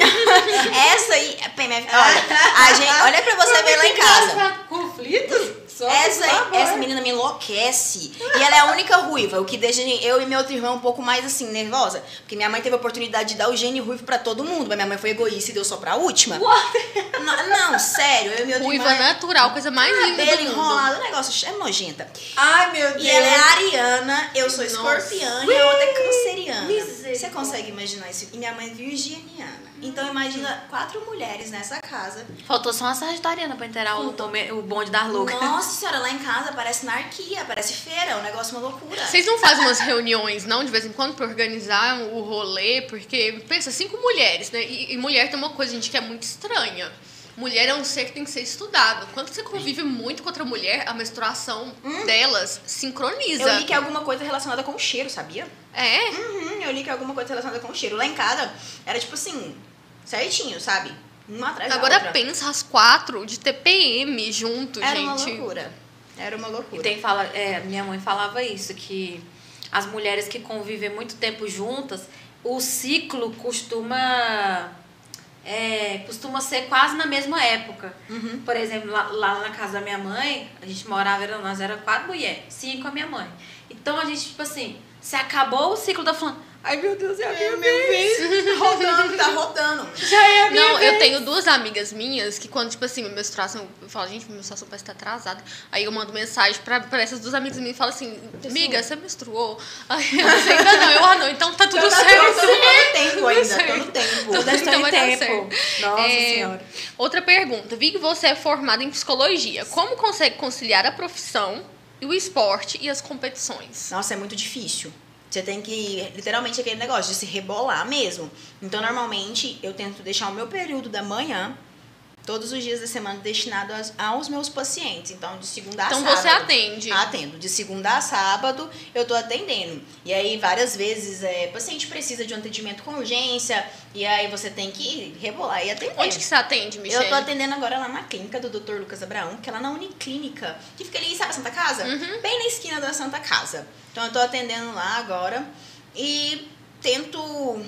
essa aí, PMF, olha, a gente, olha pra você ver lá em casa. Conflitos? Somos Essa, um amor. essa menina me enlouquece. E ela é a única ruiva, o que deixa eu e meu outro irmão um pouco mais assim, nervosa. Porque minha mãe teve a oportunidade de dar o gene ruivo pra todo mundo, mas minha mãe foi egoísta e deu só pra última. Não, não, sério, eu e meu outro Ruiva irmão. natural, coisa mais linda Cabelo do mundo. enrolado, o negócio é nojenta. Ai, meu Deus. E ela é ariana, eu sou escorpiana e a outra é canceriana. Misericórdia. Você consegue imaginar isso? E minha mãe é virginiana. Então imagina quatro mulheres nessa casa. Faltou só uma sagitariana pra inteirar o, o bonde das loucas. Nossa (laughs) senhora, lá em casa parece anarquia, parece feira, é um negócio uma loucura. Vocês não fazem umas reuniões, não, de vez em quando, pra organizar o rolê? Porque, pensa, cinco mulheres, né? E, e mulher tem uma coisa, gente, que é muito estranha. Mulher é um ser que tem que ser estudado. Quando você convive muito com outra mulher, a menstruação delas sincroniza. Hum. Eu li que é alguma coisa relacionada com o cheiro, sabia? É? Uhum, eu li que é alguma coisa relacionada com o cheiro. Lá em casa era tipo assim, certinho, sabe? Uma atrás da Agora outra. pensa as quatro de TPM junto, Era uma gente. loucura. Era uma E loucura. tem fala, é, minha mãe falava isso, que as mulheres que convivem muito tempo juntas, o ciclo costuma é, costuma ser quase na mesma época. Uhum. Por exemplo, lá, lá na casa da minha mãe, a gente morava, nós era quatro mulheres, cinco a minha mãe. Então a gente, tipo assim, se acabou o ciclo da fulana, ai meu Deus, é a minha É meu vez. Tá (laughs) rodando, tá rodando. Já é a minha Não, vez. eu tenho duas amigas minhas que quando, tipo assim, minha menstruação, eu falo, gente, minha menstruação parece estar atrasada. Aí eu mando mensagem pra, pra essas duas amigas minhas e falo assim, amiga, você menstruou? Aí eu disse, ainda não, eu, ah não, então tá tudo Então tá certo. Tô no tempo ainda, tô certo. no tempo. Estou Então vai tempo. Nossa É, senhora. Outra pergunta, vi que você é formada em psicologia. Como consegue conciliar a profissão, e o esporte e as competições? Nossa, é muito difícil. Você tem que, literalmente, aquele negócio de se rebolar mesmo. Então, normalmente, eu tento deixar o meu período da manhã, todos os dias da semana, destinado aos, aos meus pacientes. Então, de segunda a Então sábado. você atende. Atendo. De segunda a sábado, eu tô atendendo. E aí, várias vezes, é, o paciente precisa de um atendimento com urgência, e aí você tem que rebolar e atender. Onde que você atende, Michelle? Eu tô atendendo agora lá na clínica do Dr. Lucas Abraão, que é lá na Uniclínica, que fica ali, sabe, a Santa Casa? Uhum. Bem na esquina da Santa Casa. Então eu tô atendendo lá agora e tento,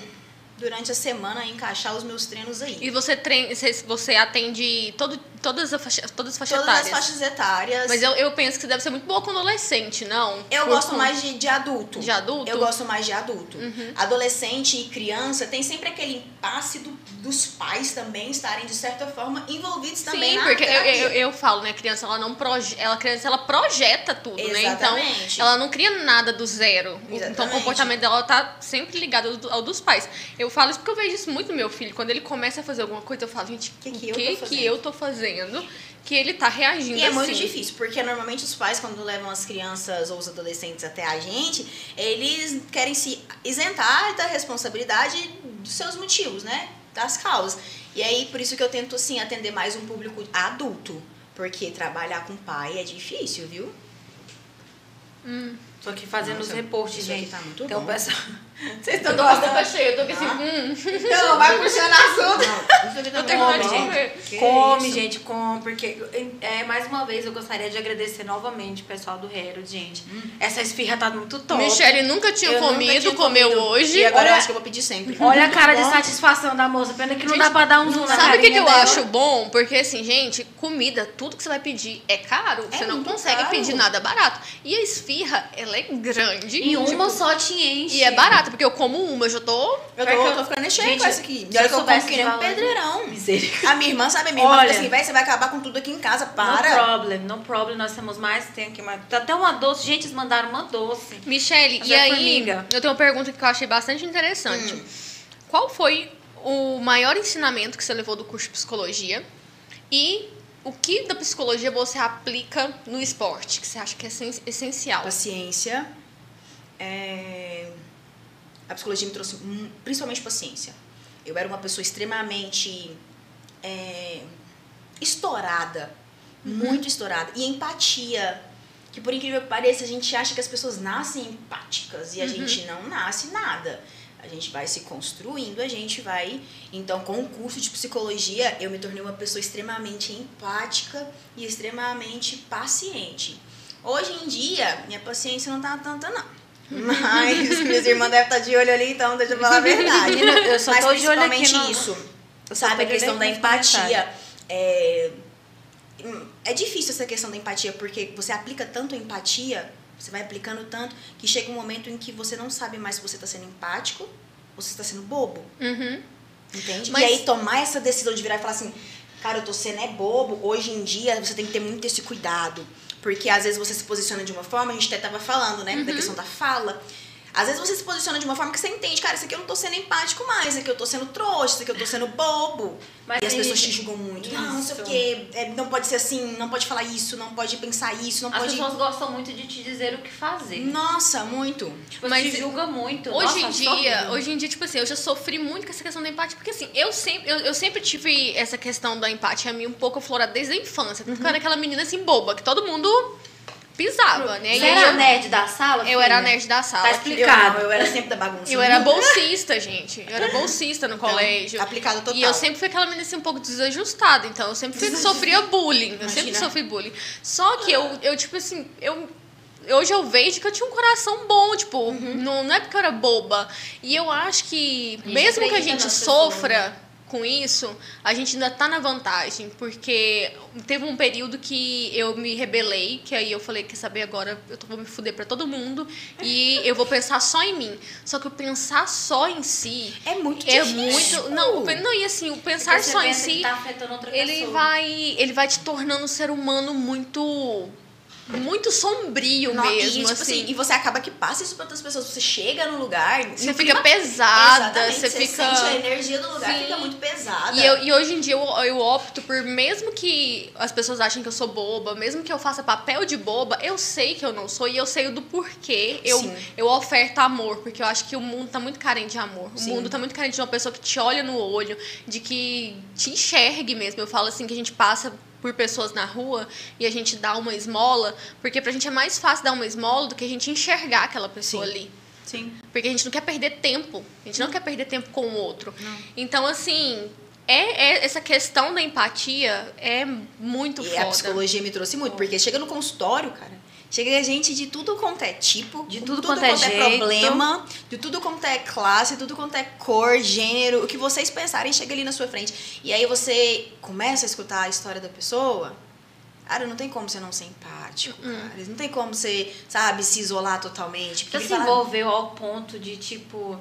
durante a semana, encaixar os meus treinos aí. E você treina, você- atende todo, todas, as faixas, todas as faixas Todas as etárias. faixas etárias. Mas eu, eu penso que você deve ser muito boa com adolescente, não? Eu Por- gosto mais de, de adulto. De adulto? Eu gosto mais de adulto. Uhum. Adolescente e criança tem sempre aquele impasse do- dos pais também estarem, de certa forma, envolvidos também Sim, na porque eu, eu, eu falo, né? A criança, ela não proje ela, criança, ela projeta tudo, né? Então, Exatamente. ela não cria nada do zero. Então, o Exatamente. comportamento dela tá sempre ligado ao, ao dos pais. Eu falo isso porque eu vejo isso muito no meu filho. Quando ele começa a fazer alguma coisa, eu falo, gente, Que o que eu que tô que eu tô fazendo que ele tá reagindo E é assim? muito difícil, porque normalmente os pais, quando levam as crianças ou os adolescentes até a gente, eles querem se isentar da responsabilidade dos seus motivos, né? Das causas. E aí, por isso que eu tento, assim, atender mais um público adulto. Porque trabalhar com pai é difícil, viu? Tô aqui fazendo Nossa, os reportes, gente. tá muito então, bom. pessoal. Vocês estão Eu tô com a boca gostando? cheia, eu tô aqui assim, Ah. hum, Então, vai puxando assunto. Não, isso aqui tá. Que Come, isso. gente, come, porque é, mais uma vez eu gostaria de agradecer novamente o pessoal do Herod, gente. Essa esfirra tá muito top. Michelle nunca tinha Eu nunca comido, tinha comeu comido. hoje. E agora eu Olha- acho que eu vou pedir sempre. Olha a cara de satisfação da moça. Pena que não Gente, dá pra dar um zoom na Sabe o que, que eu dela. acho bom? Porque assim, gente, comida, tudo que você vai pedir é caro. É você não consegue caro. pedir nada barato. E a esfirra, ela é grande. E uma tipo, só te enche. E é barata, porque eu como uma, eu já tô. Eu tô, eu tô ficando cheia com essa aqui. E olha que eu como que nem um pedreirão. Misericórdia. A minha irmã, sabe? A minha irmã Olha. assim, você vai acabar com tudo aqui em casa, No para. problem, no problem. Nós temos mais, tem aqui mais. Tá até uma doce. Gente, eles mandaram uma doce. Michelle, e é aí, formiga. eu tenho uma pergunta que eu achei bastante interessante. Hum. Qual foi o maior ensinamento que você levou do curso de psicologia? E o que da psicologia você aplica no esporte, que você acha que é essen- essencial? Paciência. é, A psicologia me trouxe principalmente paciência. Eu era uma pessoa extremamente é, estourada. Muito estourada. E empatia. Que por incrível que pareça, a gente acha que as pessoas nascem empáticas. E a gente não nasce nada. A gente vai se construindo, a gente vai. Então, com o curso de psicologia, eu me tornei uma pessoa extremamente empática e extremamente paciente. Hoje em dia, minha paciência não tá tanta, não. Mas minhas irmãs devem estar de olho ali, então deixa eu falar a verdade. Menina, eu só Mas tô de olho aqui no- isso. Sabe, a questão da empatia. É, é difícil essa questão da empatia, porque você aplica tanto a empatia, você vai aplicando tanto, que chega um momento em que você não sabe mais se você está sendo empático ou se está sendo bobo. Uhum. Entende? Mas- E aí tomar essa decisão de virar e falar assim, cara, eu tô sendo é bobo. Hoje em dia você tem que ter muito esse cuidado. Porque às vezes você se posiciona de uma forma, a gente até tava falando, né? Da questão da fala. Às vezes você se posiciona de uma forma que você entende, cara, isso aqui eu não tô sendo empático mais, isso aqui eu tô sendo trouxa, isso aqui eu tô sendo bobo. Mas e as pessoas te julgam muito. Não, não sei o Isso. quê, é, não pode ser assim, não pode falar isso, não pode pensar isso, não As pode. pessoas gostam muito de te dizer o que fazer. Nossa, muito. Tipo, Mas te julga muito. Hoje Nossa, em dia, hoje em dia, tipo assim, eu já sofri muito com essa questão da empatia, porque assim, eu sempre, eu, eu sempre tive essa questão da empatia a mim um pouco aflorada desde a infância. Tanto que eu era aquela menina assim boba, que todo mundo pisava, né? Você E era a eu, nerd da sala? eu era nerd da sala. Tá Eu, explicado. não, eu era sempre da bagunça. Eu era bolsista, gente. Eu era bolsista no colégio. Aplicado total. E eu sempre fui aquela menina assim, um pouco desajustada. Então, eu sempre fui, sofria bullying. Eu sempre sofri bullying. Só que eu, eu tipo assim, eu. Hoje eu vejo que eu tinha um coração bom, tipo, Uhum. não, não é porque eu era boba. E eu acho que, mesmo que a gente pessoas, sofra com isso, a gente ainda tá na vantagem. Porque teve um período que eu me rebelei, que aí eu falei, quer saber, agora eu vou me fuder pra todo mundo e eu vou pensar só em mim. Só que o pensar só em si É muito é difícil. muito. Não, não, e assim, o pensar só em si, tá ele vai. Ele vai te tornando um ser humano muito. Muito sombrio Não, mesmo, e, tipo assim. assim, e você acaba que passa isso pra outras pessoas. Você chega no lugar. Você no fica clima- pesada, você você fica. sente a energia do lugar, Sim. fica muito pesada. E, eu, e hoje em dia eu, eu opto por, mesmo que as pessoas achem que eu sou boba, mesmo que eu faça papel de boba, eu sei que eu não sou e eu sei do porquê eu, Sim. eu oferto amor, porque eu acho que o mundo tá muito carente de amor. O Sim. mundo tá muito carente de uma pessoa que te olha no olho, de que te enxergue mesmo. Eu falo assim que a gente passa por pessoas na rua e a gente dá uma esmola, porque pra gente é mais fácil dar uma esmola do que a gente enxergar aquela pessoa Sim. ali. Sim. Porque a gente não quer perder tempo. A gente não quer perder tempo com o outro. Então, assim, é, é- essa questão da empatia é muito E foda. a psicologia me trouxe muito, porque chega no consultório, cara, chega gente de tudo quanto é tipo, De tudo tudo quanto é jeito. problema, de tudo quanto é classe, tudo quanto é cor, gênero, o que vocês pensarem chega ali na sua frente. E aí você começa a escutar a história da pessoa. Cara, não tem como você não ser empático, Hum. cara. Não tem como você, sabe, se isolar totalmente. Porque Você se envolveu ao ponto de, tipo,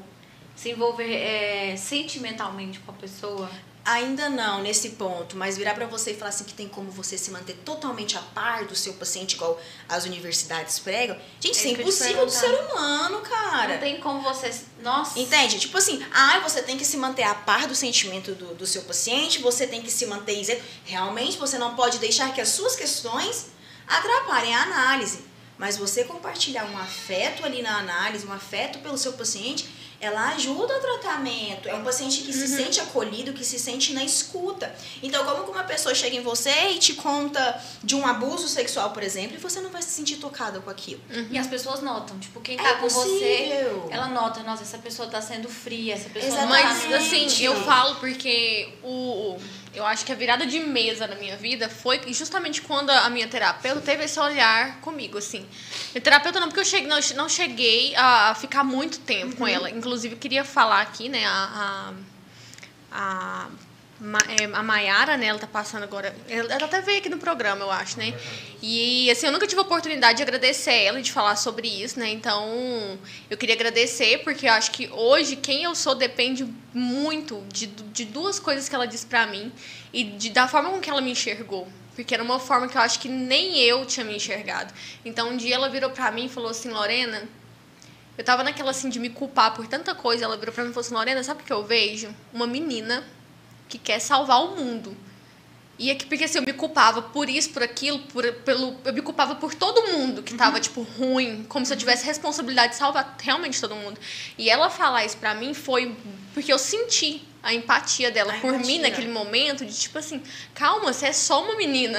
se envolver é, sentimentalmente com a pessoa? Ainda não nesse ponto, mas virar pra você e falar assim que tem como você se manter totalmente a par do seu paciente, igual as universidades pregam. Gente, isso é impossível do ser humano, cara. Não tem como você... Nossa. Entende? Tipo assim, ah, você tem que se manter a par do sentimento do, do seu paciente, você tem que se manter isento. Realmente, você não pode deixar que as suas questões atrapalhem a análise. Mas você compartilhar um afeto ali na análise, um afeto pelo seu paciente, ela ajuda o tratamento. É um paciente que se sente acolhido, que se sente na escuta. Então, como que uma pessoa chega em você e te conta de um abuso sexual, por exemplo, e você não vai se sentir tocada com aquilo? E as pessoas notam. Tipo, quem É tá com você, ela nota. Nossa, essa pessoa tá sendo fria. Essa pessoa Mas, tá... Exatamente. assim, eu falo porque o. Eu acho que a virada de mesa na minha vida foi justamente quando a minha terapeuta teve esse olhar comigo, assim. Minha terapeuta não, porque eu cheguei, não, não cheguei a ficar muito tempo com ela. Inclusive, eu queria falar aqui, né, a. a, a a Maiara, né, ela tá passando agora. Ela até veio aqui no programa, eu acho, né? E assim, eu nunca tive a oportunidade de agradecer ela de falar sobre isso, né? Então, eu queria agradecer, porque eu acho que hoje quem eu sou depende muito de, de duas coisas que ela disse pra mim e de, da forma com que ela me enxergou. Porque era uma forma que eu acho que nem eu tinha me enxergado. Então, um dia ela virou pra mim e falou assim: Lorena, eu tava naquela assim de me culpar por tanta coisa. Ela virou pra mim e falou assim: Lorena, sabe o que eu vejo? Uma menina que quer salvar o mundo. E é que, porque assim, eu me culpava por isso, por aquilo, por, pelo, eu me culpava por todo mundo que tava, tipo, ruim, como se eu tivesse responsabilidade de salvar realmente todo mundo. E ela falar isso pra mim foi porque eu senti a empatia dela A por empatia. mim naquele momento, de tipo assim, calma, você é só uma menina.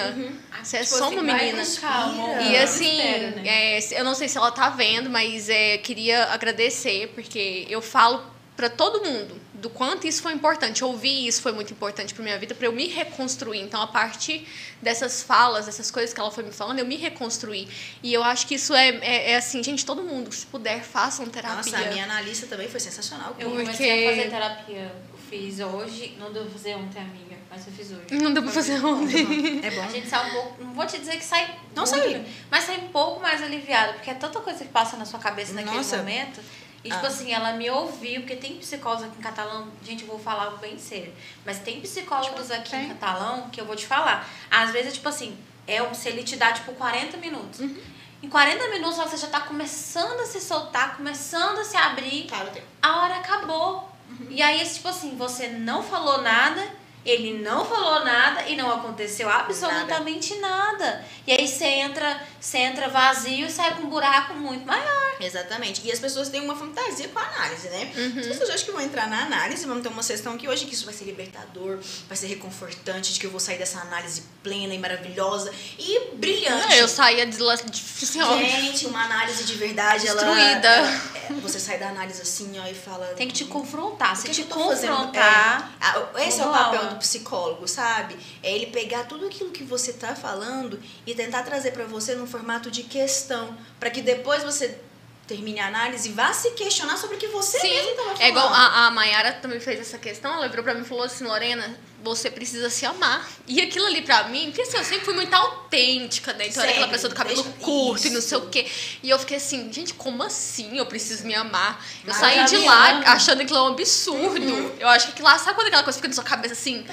Você é Tipo só assim, uma menina. calma. E assim, Espera, né? é, eu não sei se ela tá vendo, mas é, queria agradecer, porque eu falo pra todo mundo do quanto isso foi importante. Ouvir isso foi muito importante pra minha vida, pra eu me reconstruir. Então, a partir dessas falas, dessas coisas que ela foi me falando, eu me reconstruí. E eu acho que isso é, é, é assim, gente, todo mundo, se puder, façam terapia. Nossa, a minha analista também foi sensacional. Eu Porque- comecei a fazer terapia. Eu fiz hoje. Não deu pra fazer ontem, amiga. Mas eu fiz hoje. Não deu pra fazer ontem. É bom. A gente sai um pouco. Não vou te dizer que sai. Não muito, sai. Mas sai um pouco mais aliviado. Porque é tanta coisa que passa na sua cabeça naquele Nossa. momento. E, tipo Ah. assim, ela me ouviu, porque tem psicólogos aqui em catalão, gente, eu vou falar bem sério. Mas tem psicólogos aqui em tem. catalão que eu vou te falar. Às vezes, é tipo assim, é um, se ele te dá, tipo, 40 minutos. Uhum. Em 40 minutos você já tá começando a se soltar, começando a se abrir. Para o tempo. A hora acabou. E aí, tipo assim, você não falou nada, ele não falou nada e não aconteceu absolutamente nada. E aí você entra, você entra vazio e sai com um buraco muito maior. Exatamente. E as pessoas têm uma fantasia com a análise, né? Uhum. As pessoas acham que vão entrar na análise, vão ter uma sessão que hoje que isso vai ser libertador, vai ser reconfortante, de que eu vou sair dessa análise plena e maravilhosa e brilhante. Não, eu saía de lá, Gente, (laughs) uma análise de verdade, ela, Destruída. ela- é, você sai da análise assim, ó, e fala. Tem que te confrontar. Se que te que confrontar. É, ah, esse é o papel. Do psicólogo, sabe? É ele pegar tudo aquilo que você tá falando e tentar trazer pra você num formato de questão, Pra que depois você termine a análise e vá se questionar sobre o que você Sim, mesmo tava falando. é igual a, a Mayara também fez essa questão, ela virou pra mim e falou assim, Lorena, você precisa se amar. E aquilo ali pra mim, porque assim, eu sempre fui muito autêntica, né? Então era aquela pessoa do cabelo deixa- curto e não sei isso. o quê. E eu fiquei assim, gente, como assim eu preciso me amar? Eu Mas saí de lá achando que lá é um absurdo. Uhum. Eu acho que aquilo lá, sabe quando aquela coisa fica na sua cabeça assim?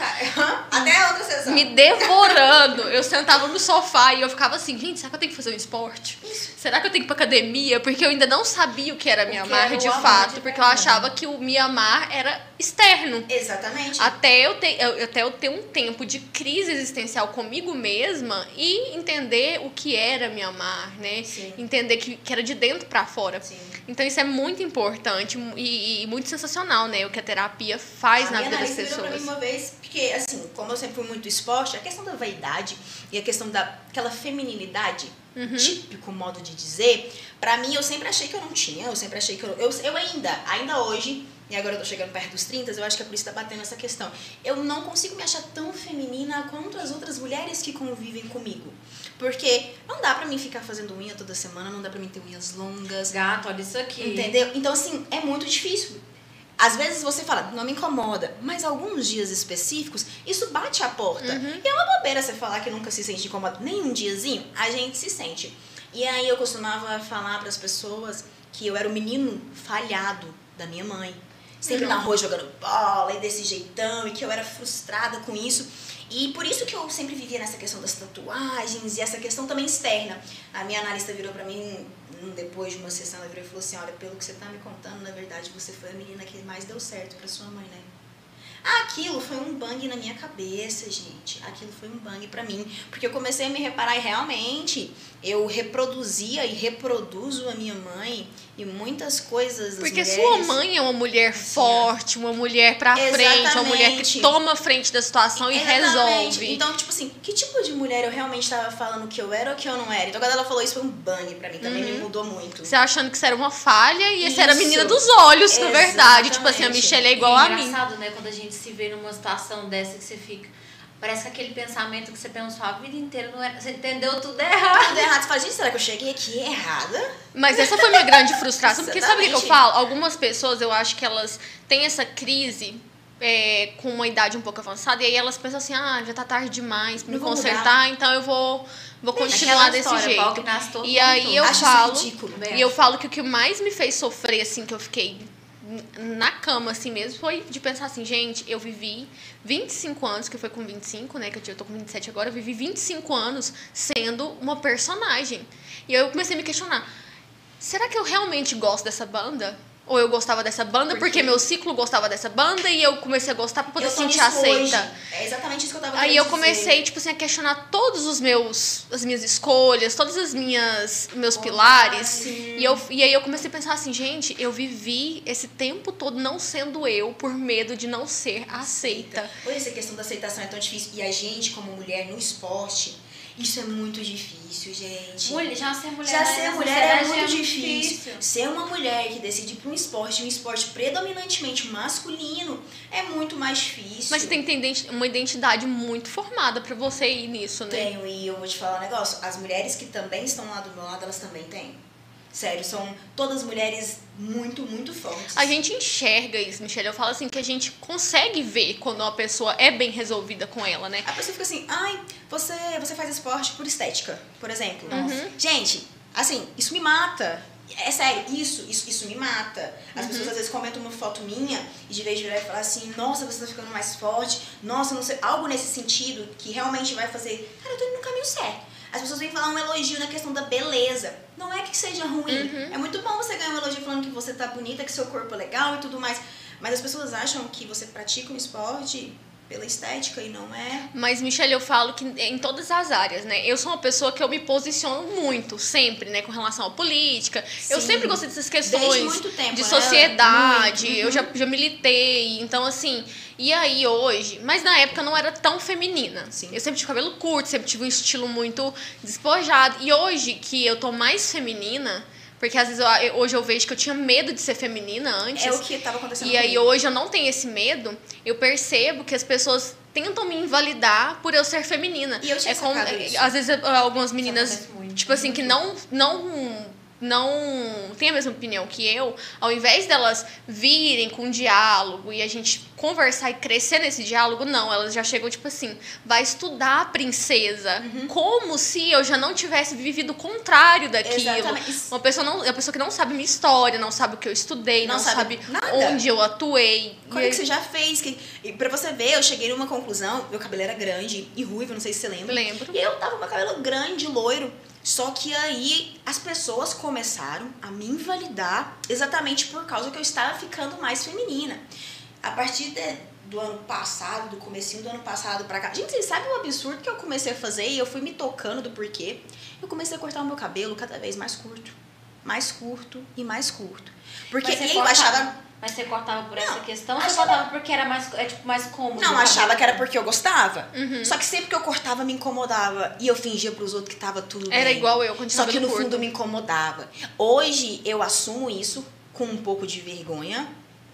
Até a outra sessão. me devorando. Eu sentava no sofá e eu ficava assim, gente, será que eu tenho que fazer um esporte? Será que eu tenho que ir pra academia? Porque eu ainda não sabia o que era me O amar de fato. de porque eu achava que o me amar era externo. Exatamente. Até eu, ter, eu- até eu ter um tempo de crise existencial comigo mesma e entender o que era me amar, né? Sim. Entender que, que era de dentro pra fora. Sim. Então isso é muito importante e, e muito sensacional, né? O que a terapia faz a na vida das pra mim pessoas. uma vez, porque assim, como eu sempre fui muito esporte, a questão da vaidade e a questão daquela feminilidade, Uhum. típico modo de dizer, pra mim eu sempre achei que eu não tinha, eu sempre achei que eu, eu, eu ainda, ainda hoje, e agora eu tô chegando perto dos 30, eu acho que é por isso que tá batendo essa questão. Eu não consigo me achar tão feminina quanto as outras mulheres que convivem comigo. Porque não dá pra mim ficar fazendo unha toda semana, não dá pra mim ter unhas longas, Gato, olha isso aqui. Entendeu? Então, assim, é muito difícil. Às vezes você fala, não me incomoda, mas alguns dias específicos, isso bate a porta. Uhum. E é uma bobeira você falar que nunca se sente incomodado. Nem um diazinho, a gente se sente. E aí eu costumava falar para as pessoas que eu era o menino falhado da minha mãe. Sempre na rua jogando bola e desse jeitão, e que eu era frustrada com isso. E por isso que eu sempre vivia nessa questão das tatuagens e essa questão também externa. A minha analista virou pra mim, depois de uma sessão, ela virou e falou assim, olha, pelo que você tá me contando, na verdade, você foi a menina que mais deu certo pra sua mãe, né? Aquilo foi um bang na minha cabeça, gente. Aquilo foi um bang pra mim. Porque eu comecei a me reparar e realmente eu reproduzia e reproduzo a minha mãe e muitas coisas das Porque mulheres. sua mãe é uma mulher forte, uma mulher pra frente, uma mulher que Exatamente. toma a frente da situação e Exatamente. resolve. Então, tipo assim, que tipo de mulher eu realmente estava falando que eu era ou que eu não era? Então, quando ela falou isso, foi um bang pra mim. Também Uhum. me mudou muito. Você achando que você era uma falha e você era a Isso. menina dos olhos, na verdade. Tipo assim, a Exatamente. Michelle é igual E a é mim. engraçado, né? Quando a gente se vê numa situação dessa que você fica. Parece que aquele pensamento que você pensou a vida inteira não era. Você entendeu tudo errado. Tudo errado. Você fala, gente, será que eu cheguei aqui errada? Mas essa foi minha grande frustração, porque sabe o que eu falo? Algumas pessoas, eu acho que elas têm essa crise é, com uma idade um pouco avançada, e aí elas pensam assim, ah, já tá tarde demais pra me Não vou consertar, então eu vou, vou continuar desse história, jeito. E aí eu Acho falo. Bem, e eu falo que o que mais me fez sofrer, assim, que eu fiquei na cama, assim mesmo, foi de pensar assim, gente, eu vivi 25 anos, que foi com 25, né, que eu tô com 27 agora, eu vivi 25 anos sendo uma personagem. E aí eu comecei a me questionar, será que eu realmente gosto dessa banda? Ou eu gostava dessa banda Por porque quê? meu ciclo gostava dessa banda e eu comecei a gostar pra poder sentir aceita. hoje. É exatamente isso que eu tava Aí eu dizer. comecei, tipo assim, a questionar todos os meus, as minhas escolhas, todas as minhas, meus pilares. sim. E, eu, e aí eu comecei a pensar assim, gente, eu vivi esse tempo todo não sendo eu por medo de não ser aceita. Por isso a questão da aceitação é tão difícil. E a gente, como mulher no esporte, isso é muito difícil, gente. Mulher, já ser mulher, Já ser mulher é sociedade muito difícil. Ser uma mulher que decide para um esporte, um esporte predominantemente masculino, é muito mais difícil. Mas tem que ter uma identidade muito formada pra você ir nisso, né? Tenho, e eu vou te falar um negócio. As mulheres que também estão lá do meu lado, elas também têm. Sério, são todas mulheres muito, muito fortes. A gente enxerga isso, Michelle. Eu falo assim que a gente consegue ver quando uma pessoa é bem resolvida com ela, né? A pessoa fica assim, ai, você, você faz esporte por estética, por exemplo. Uhum. Gente, assim, isso me mata. É sério, isso, isso, isso me mata. As Uhum. pessoas às vezes comentam uma foto minha e de vez de virar e falar assim, nossa, você tá ficando mais forte, nossa, não sei, algo nesse sentido que realmente vai fazer, cara, eu tô indo no caminho certo. As pessoas vêm falar um elogio na questão da beleza. Não é que seja ruim. Uhum. É muito bom você ganhar um elogio falando que você tá bonita, que seu corpo é legal e tudo mais. Mas as pessoas acham que você pratica um esporte pela estética e não é. Mas, Michelle, eu falo que em todas as áreas, né? Eu sou uma pessoa que eu me posiciono muito, sempre, né? Com relação à política. Eu Sim. sempre gostei dessas questões muito tempo, de né? sociedade. Eu uhum. já, já militei. Então, assim, e aí hoje? Mas na época eu não era tão feminina. Sim. Eu sempre tive cabelo curto, sempre tive um estilo muito despojado. E hoje que eu tô mais feminina. Porque às vezes eu- hoje eu vejo que eu tinha medo de ser feminina antes. É o que tava acontecendo E aí comigo. hoje eu não tenho esse medo, eu percebo que as pessoas tentam me invalidar por eu ser feminina. E eu tinha é como, sacado isso. às vezes algumas meninas, tipo assim, que não não não têm a mesma opinião que eu, ao invés delas virem com um diálogo e a gente conversar e crescer nesse diálogo, não, elas já chegam tipo assim, vai estudar princesa, Uhum. como se eu já não tivesse vivido o contrário daquilo. Exatamente. Uma pessoa não, uma pessoa que não sabe minha história, não sabe o que eu estudei, Não não, sabe nada. onde eu atuei. Quando é que você já fez? Que... E pra você ver, eu cheguei numa conclusão, meu cabelo era grande e ruivo, não sei se você lembra. Lembro. E eu tava com meu cabelo grande, loiro. Só que aí as pessoas começaram a me invalidar exatamente por causa que eu estava ficando mais feminina. A partir de- do ano passado, do comecinho do ano passado pra cá. Gente, vocês sabem o absurdo que eu comecei a fazer e eu fui me tocando do porquê? Eu comecei a cortar o meu cabelo cada vez mais curto. Mais curto e mais curto. Porque você eu Mas você cortava por essa Não, questão ou você achava- cortava porque era mais, é, tipo, mais cômodo? Não, achava que era porque eu gostava. Uhum. Só que sempre que eu cortava me incomodava. E eu fingia pros outros que tava tudo Era bem. igual eu, Só que no curto. fundo me incomodava. Hoje eu assumo isso com um pouco de vergonha,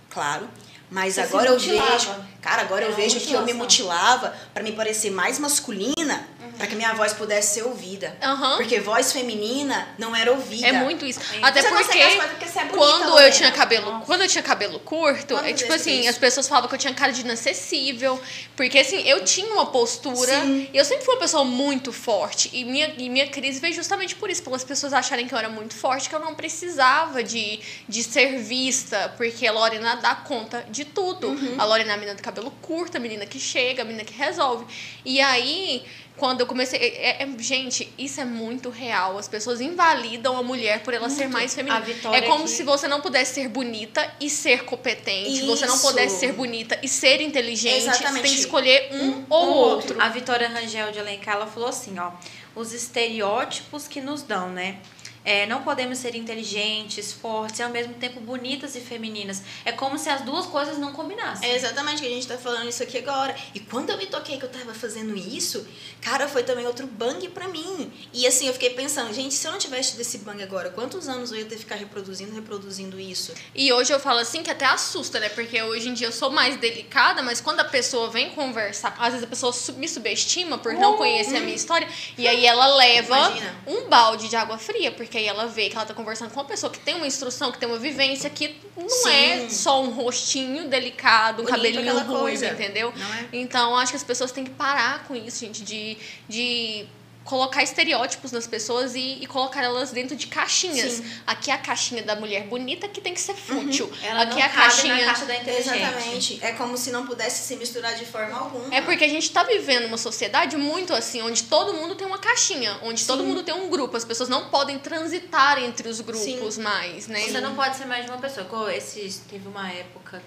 claro. Mas Você agora eu vejo. Cara, agora eu Era vejo que eu me mutilava pra me parecer mais masculina, Uhum. pra que minha voz pudesse ser ouvida. Aham. Porque voz feminina não era ouvida. É muito isso. Sim. Até Você porque porque você é bonita, quando eu Lorena. tinha cabelo, Nossa. quando eu tinha cabelo curto, é tipo assim, isso? as pessoas falavam que eu tinha cara de inacessível, porque assim, eu tinha uma postura, Sim. eu sempre fui uma pessoa muito forte e minha e minha crise veio justamente por isso, pelas pessoas acharem que eu era muito forte, que eu não precisava de, de ser vista, porque a Lorena dá conta de tudo. Uhum. A Lorena é a menina do cabelo curto, a menina que chega, a menina que resolve. E aí, quando eu comecei. é- é- gente, isso é muito real. As pessoas invalidam a mulher por ela ser mais feminina. É como se você não pudesse ser bonita e ser competente. Você não Isso. pudesse ser bonita e ser inteligente. Você Exatamente. tem que escolher um, ou ou outro. A Vitória Rangel de Alencar, ela falou assim, ó. Os estereótipos que nos dão, né? É, não podemos ser inteligentes, fortes e ao mesmo tempo bonitas e femininas. É como se as duas coisas não combinassem. É exatamente que a gente tá falando isso aqui agora. E quando eu me toquei que eu tava fazendo isso, cara, foi também outro bang pra mim. E assim, eu fiquei pensando, gente, se eu não tivesse tido esse bang agora, quantos anos eu ia ter que ficar reproduzindo, reproduzindo isso? E hoje eu falo assim que até assusta, né? Porque hoje em dia eu sou mais delicada, mas quando a pessoa vem conversar, às vezes a pessoa me subestima por não conhecer a minha história, e aí ela leva Imagina. um balde de água fria, porque aí ela vê que ela tá conversando com uma pessoa que tem uma instrução, que tem uma vivência, que não Sim. é só um rostinho delicado, um Bonito, cabelinho ruivo, coisa. entendeu? É? Então, acho que as pessoas têm que parar com isso, gente, de, de colocar estereótipos nas pessoas e, e colocar elas dentro de caixinhas. Sim. Aqui é a caixinha da mulher bonita que tem que ser fútil. Ela Aqui não é a cabe caixinha. na caixa da inteligente. Exatamente. É como se não pudesse se misturar de forma alguma. É porque a gente tá vivendo uma sociedade muito assim, onde todo mundo tem uma caixinha, onde todo Sim. mundo tem um grupo. As pessoas não podem transitar entre os grupos mais, né? Você não pode ser mais de uma pessoa. Igual Esses, teve uma época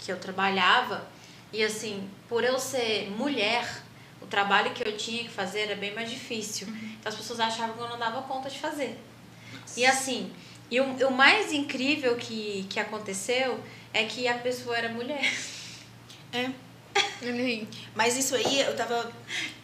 que eu trabalhava e assim, por eu ser mulher, o trabalho que eu tinha que fazer era bem mais difícil. Então as pessoas achavam que eu não dava conta de fazer. E assim, e o, o mais incrível que, que aconteceu é que a pessoa era mulher. É. Aí. Mas isso aí, eu tava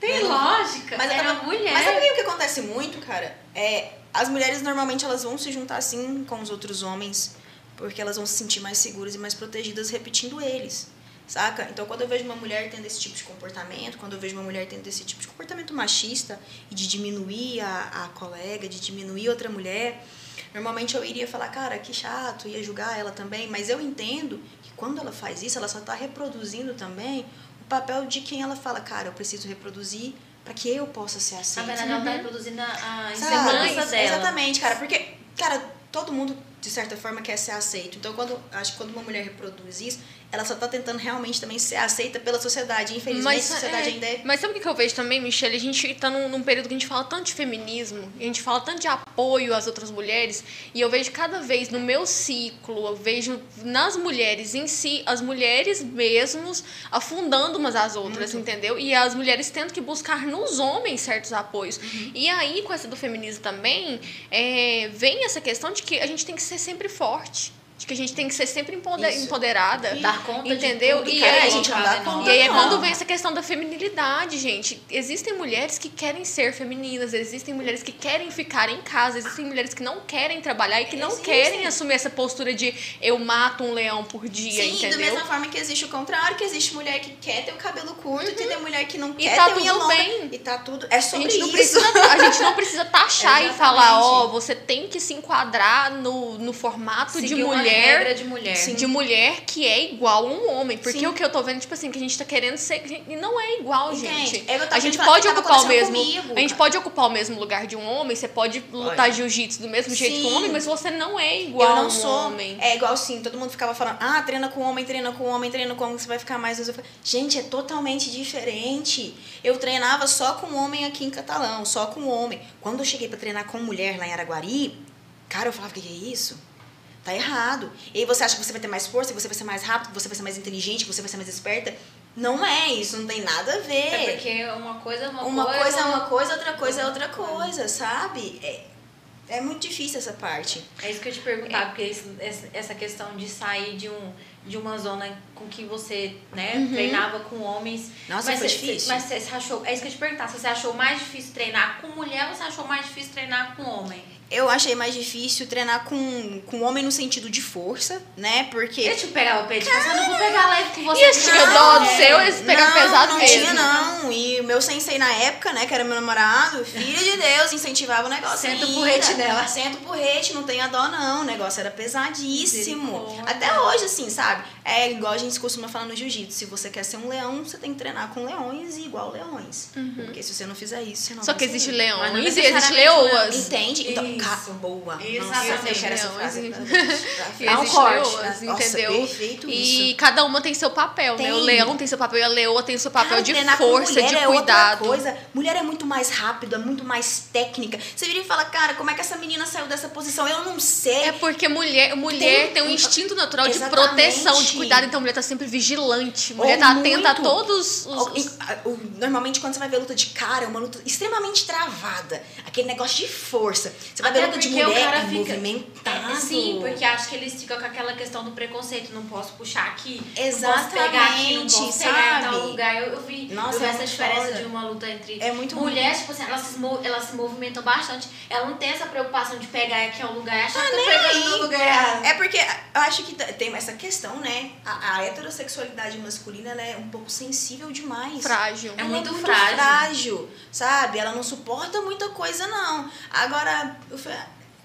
Tem Vendo? lógica. Mas era tava- mulher. Mas sabe o que acontece muito, cara? É, as mulheres normalmente elas vão se juntar assim com os outros homens, porque elas vão se sentir mais seguras e mais protegidas repetindo eles. Saca? Então, quando eu vejo uma mulher tendo esse tipo de comportamento, quando eu vejo uma mulher tendo esse tipo de comportamento machista e de diminuir a, a colega, de diminuir outra mulher, normalmente eu iria falar, cara, que chato, ia julgar ela também, mas eu entendo que quando ela faz isso, ela só tá reproduzindo também o papel de quem ela fala, cara, eu preciso reproduzir para que eu possa ser assim. Na verdade, ela tá reproduzindo a, insegurança dela. Exatamente, cara, porque, cara, todo mundo de certa forma, quer ser aceito. Então, quando, acho que quando uma mulher reproduz isso, ela só tá tentando realmente também ser aceita pela sociedade. Infelizmente, a sociedade é, ainda é. Mas sabe o que eu vejo também, Michelle? A gente tá num, num, período que a gente fala tanto de feminismo, a gente fala tanto de apoio às outras mulheres, e eu vejo cada vez no meu ciclo, eu vejo nas mulheres em si, as mulheres mesmos afundando umas às outras, Muito. entendeu? E as mulheres tendo que buscar nos homens certos apoios. Uhum. E aí, com essa do feminismo também, é, vem essa questão de que a gente tem que ser sempre forte de que a gente tem que ser sempre empoderada. Dar conta entendeu? De e aí, a gente não dá conta. E aí é quando vem essa questão da feminilidade, gente. Existem mulheres que querem ser femininas, existem mulheres que querem ficar em casa, existem mulheres que não querem trabalhar e que não Existe. querem assumir essa postura de eu mato um leão por dia, Sim, entendeu? da mesma forma que existe o contrário, que existe mulher que quer ter o cabelo curto uhum. e tem mulher que não e quer tá ter tudo longa. bem. E tá tudo. É sobre a gente isso. Não precisa, a gente não precisa (laughs) taxar e falar, ó, oh, você tem que se enquadrar no, no formato de mulher. De mulher mulher. Sim. De mulher que é igual a um homem. Porque Sim. o que eu tô vendo, tipo assim, que a gente tá querendo ser. E não é igual, Entende? gente. a gente pode ocupar o mesmo. Comigo, a gente pode ocupar o mesmo lugar de um homem, você pode lutar jiu-jitsu do mesmo jeito Sim. que um homem, mas você não é igual eu não a um sou, homem. É igual assim, todo mundo ficava falando, ah, treina com homem, treina com homem, treina com homem, você vai ficar mais. Gente, é totalmente diferente. Eu treinava só com homem aqui em Catalão, só com homem. Quando eu cheguei para treinar com mulher lá em Araguari, cara, eu falava, o que é isso? Tá errado. E aí você acha que você vai ter mais força, que você vai ser mais rápido, que você vai ser mais inteligente, que você vai ser mais esperta. Não é isso, não tem nada a ver. É porque uma coisa é uma, uma coisa. coisa é uma coisa, outra coisa é outra coisa, sabe? É, é muito difícil essa parte. É isso que eu te perguntar, é. porque essa questão de sair de, um, de uma zona com que você né, uhum. treinava com homens. Nossa, mas foi você, difícil. Mas você achou. É isso que eu te perguntar. Se você achou mais difícil treinar com mulher ou você achou mais difícil treinar com homem? Eu achei mais difícil treinar com, com homem no sentido de força, né? Porque. Eu te pegava o peito, Cara... eu não vou pegar leve com você. E esse tinha dó do seu, esse pegar não, pesado não mesmo. Tinha, não. E o meu sensei na época, né, que era meu namorado, filho de Deus, incentivava o negócio. Senta o porrete dela. Senta o porrete, não tenha dó, não. O negócio era pesadíssimo. Até hoje, assim, sabe? É igual a gente costuma falar no jiu-jitsu. Se você quer ser um leão, você tem que treinar com leões e igual leões. Uhum. Porque se você não fizer isso, você não Só que existe leões e existe leoas. Entende? Então, boa. Exatamente. eu quero essa (laughs) frase. Dá um corte, leoas, entendeu? perfeito e cada uma tem seu papel, tem. né? O leão tem seu papel e a leoa tem seu papel Cara, de força, de é cuidado. coisa. Mulher é muito mais rápida, muito mais técnica. Você vira e fala, cara, como é que essa menina saiu dessa posição? Eu não sei. É porque mulher, mulher tem, tem um instinto natural Exatamente. de proteção, de cuidado. Então, a mulher tá sempre vigilante. Mulher Ou tá muito. atenta a todos os. Normalmente, quando você vai ver luta de cara, é uma luta extremamente travada. Aquele negócio de força. Você vai ver luta de mulher, cara fica movimentado. É, sim, porque acho que eles ficam com aquela questão do preconceito. Não posso puxar aqui. Exatamente. Não posso pegar aqui, não posso sabe? pegar em tal lugar. Eu, eu vi, Nossa, eu vi é essa diferença foda. de uma luta entre é muito mulheres, tipo assim, elas se, elas se movimentam bastante. Ela não tem essa preocupação de pegar aqui um lugar e achar ah, que tá pegando no lugar. É porque eu acho que tem essa questão, né? A, a heterossexualidade masculina ela é um pouco sensível demais. Frágil. É muito, é muito frágil. frágil. Sabe? Ela não suporta muita coisa, não. Agora, eu falei,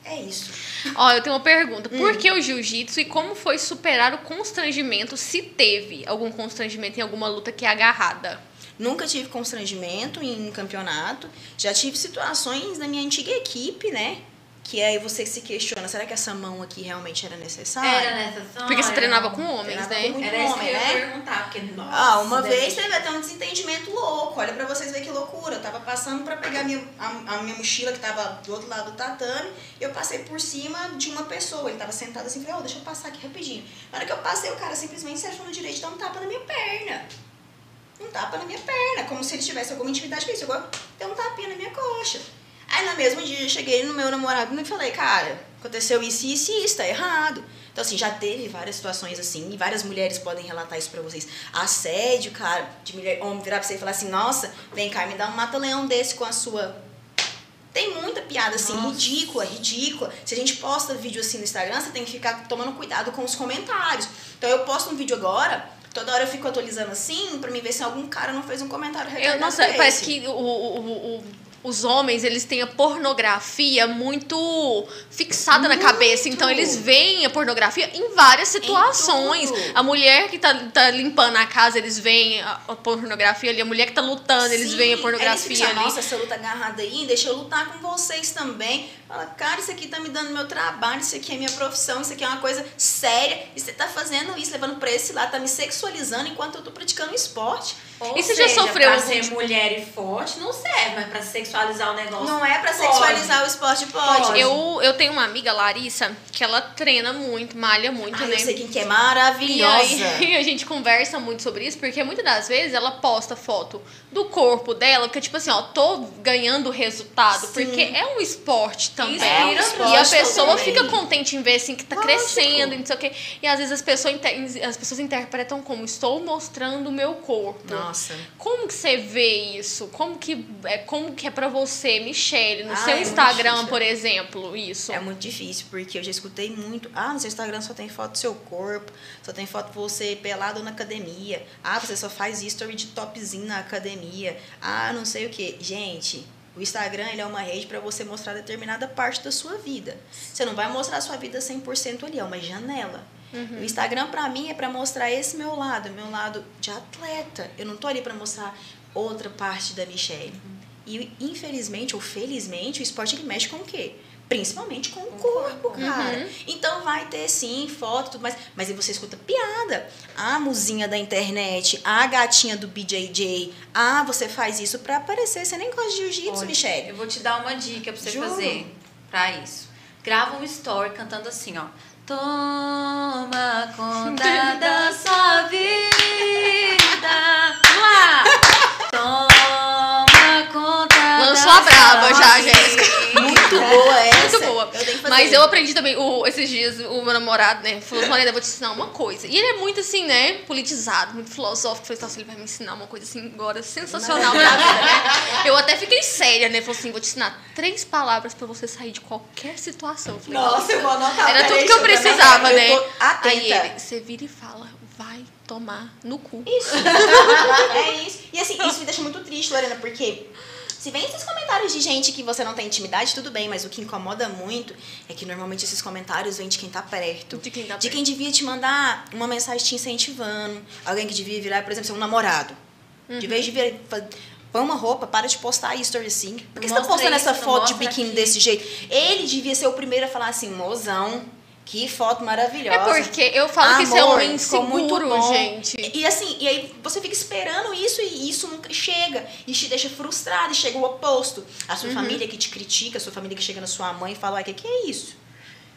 é isso. (laughs) Ó, eu tenho uma pergunta. Por hum. que o jiu-jitsu e como foi superar o constrangimento, se teve algum constrangimento em alguma luta que é agarrada? Nunca tive constrangimento em campeonato. Já tive situações na minha antiga equipe, né? Que aí você se questiona, será que essa mão aqui realmente era necessária? Era necessária. Porque você treinava com homens, né? Com era homem, isso que né? eu ia perguntar, porque, nossa, ah, uma vez teve até um desentendimento louco. Olha pra vocês verem que loucura. Eu tava passando pra pegar a minha, a, a, minha mochila que tava do outro lado do tatame. Eu passei por cima de uma pessoa. Ele tava sentado assim, falei, oh, deixa eu passar aqui rapidinho. Na hora que eu passei, o cara simplesmente se achou no direito de dar um tapa na minha perna. Um tapa na minha perna, como se ele tivesse alguma intimidade com isso. Agora, deu um tapinha na minha coxa. Aí no mesmo dia eu cheguei no meu namorado e falei, cara, aconteceu isso, isso e isso, tá errado. Então, assim, já teve várias situações assim, e várias mulheres podem relatar isso pra vocês. Assédio, cara, de mulher, homem virar pra você e falar assim, nossa, vem cá, me dá um mata-leão desse com a sua. Tem muita piada assim, nossa. ridícula, ridícula. Se a gente posta vídeo assim no Instagram, você tem que ficar tomando cuidado com os comentários. Então eu posto um vídeo agora, Toda hora eu fico atualizando assim, pra me ver se algum cara não fez um comentário eu, Nossa, parece que o, o, o os homens, eles têm a pornografia muito fixada na cabeça. Então, eles veem a pornografia em várias situações. tudo. A mulher que tá, tá limpando a casa, eles veem a, a pornografia ali. A mulher que tá lutando, eles Sim, veem a eles pornografia ficam, ali. Nossa, essa luta agarrada aí, deixa eu lutar com vocês também. Fala, cara, isso aqui tá me dando meu trabalho, isso aqui é minha profissão, isso aqui é uma coisa séria. E você tá fazendo isso, levando pra esse lado, tá me sexualizando enquanto eu tô praticando esporte. Ou E você já seja, sofreu pra algum ser tipo- mulher e forte não serve, mas pra sexualizar o negócio. Não é pra pode. sexualizar o esporte, pode. Pode. Eu, eu tenho uma amiga, Larissa, que ela treina muito, malha muito, Ai, né? eu sei quem que é E maravilhosa. aí, (laughs) a gente conversa muito sobre isso, porque muitas das vezes ela posta foto do corpo dela, porque tipo assim, ó, tô ganhando resultado, Sim. porque é um esporte também. Inspira É um e a esporte pessoa também. fica contente em ver assim que tá Lógico. crescendo e não sei o quê. E às vezes as pessoas, inter- as pessoas interpretam como estou mostrando o meu corpo. Nossa. Como que você vê isso? Como que é, como que é pra você, Michelle, no Ah, seu é Instagram, por exemplo, isso? É muito difícil, porque eu já escutei muito. Ah, no seu Instagram só tem foto do seu corpo, só tem foto de você pelado na academia. Ah, você só faz history de topzinho na academia. Ah, não sei o que. Gente, o Instagram ele é uma rede para você mostrar determinada parte da sua vida. Você não vai mostrar a sua vida 100% ali, é uma janela. O Instagram para mim é para mostrar esse meu lado, meu lado de atleta. Eu não tô ali para mostrar outra parte da Michelle. E infelizmente ou felizmente o esporte ele mexe com o quê? Principalmente com o corpo, cara. Uhum. Então vai ter sim foto e tudo mais. Mas aí você escuta piada. A muzinha da internet, a gatinha do BJJ. Ah, você faz isso pra aparecer. Você nem gosta de jiu-jitsu, Michelle. Eu vou te dar uma dica pra você Juro. fazer pra isso. Grava um story cantando assim, ó. Toma conta (laughs) da sua vida. Vamos lá! Toma conta Lançou da a braba sua já, vida. Jéssica. Muito boa essa. Eu. Mas eu aprendi também, o- esses dias, o meu namorado, né, falou, Marina, eu vou te ensinar uma coisa. E ele é muito assim, né, politizado, muito filosófico. Eu falei, nossa, ele vai me ensinar uma coisa assim agora sensacional pra vida, né? Eu até fiquei séria, né? Falou assim, vou te ensinar três palavras pra você sair de qualquer situação. Eu falei, Nossa, eu vou anotar. Era tudo que eu deixa precisava, né? Eu atenta. Aí ele, você vira e fala, vai tomar no cu. Isso. (laughs) é isso. E assim, isso me deixa muito triste, Lorena, porque se vem esses comentários de gente que você não tem intimidade, tudo bem, mas o que incomoda muito é que normalmente esses comentários vêm de quem tá perto. De quem tá De perto. quem devia te mandar uma mensagem te incentivando. Alguém que devia virar, por exemplo, seu namorado. Uhum. De vez de vir. Põe uma roupa, para de postar story assim. Por que você tá postando isso, essa foto de biquíni aquilo. desse jeito? Ele devia ser o primeiro a falar assim, mozão, que foto maravilhosa. É porque eu falo que isso é Amor, muito inseguro, gente. E, e assim, e aí você fica esperando isso e isso nunca chega. E te deixa frustrado e chega o oposto. A Uhum. sua família que te critica, a sua família que chega na sua mãe e fala, uai, o que, que é isso?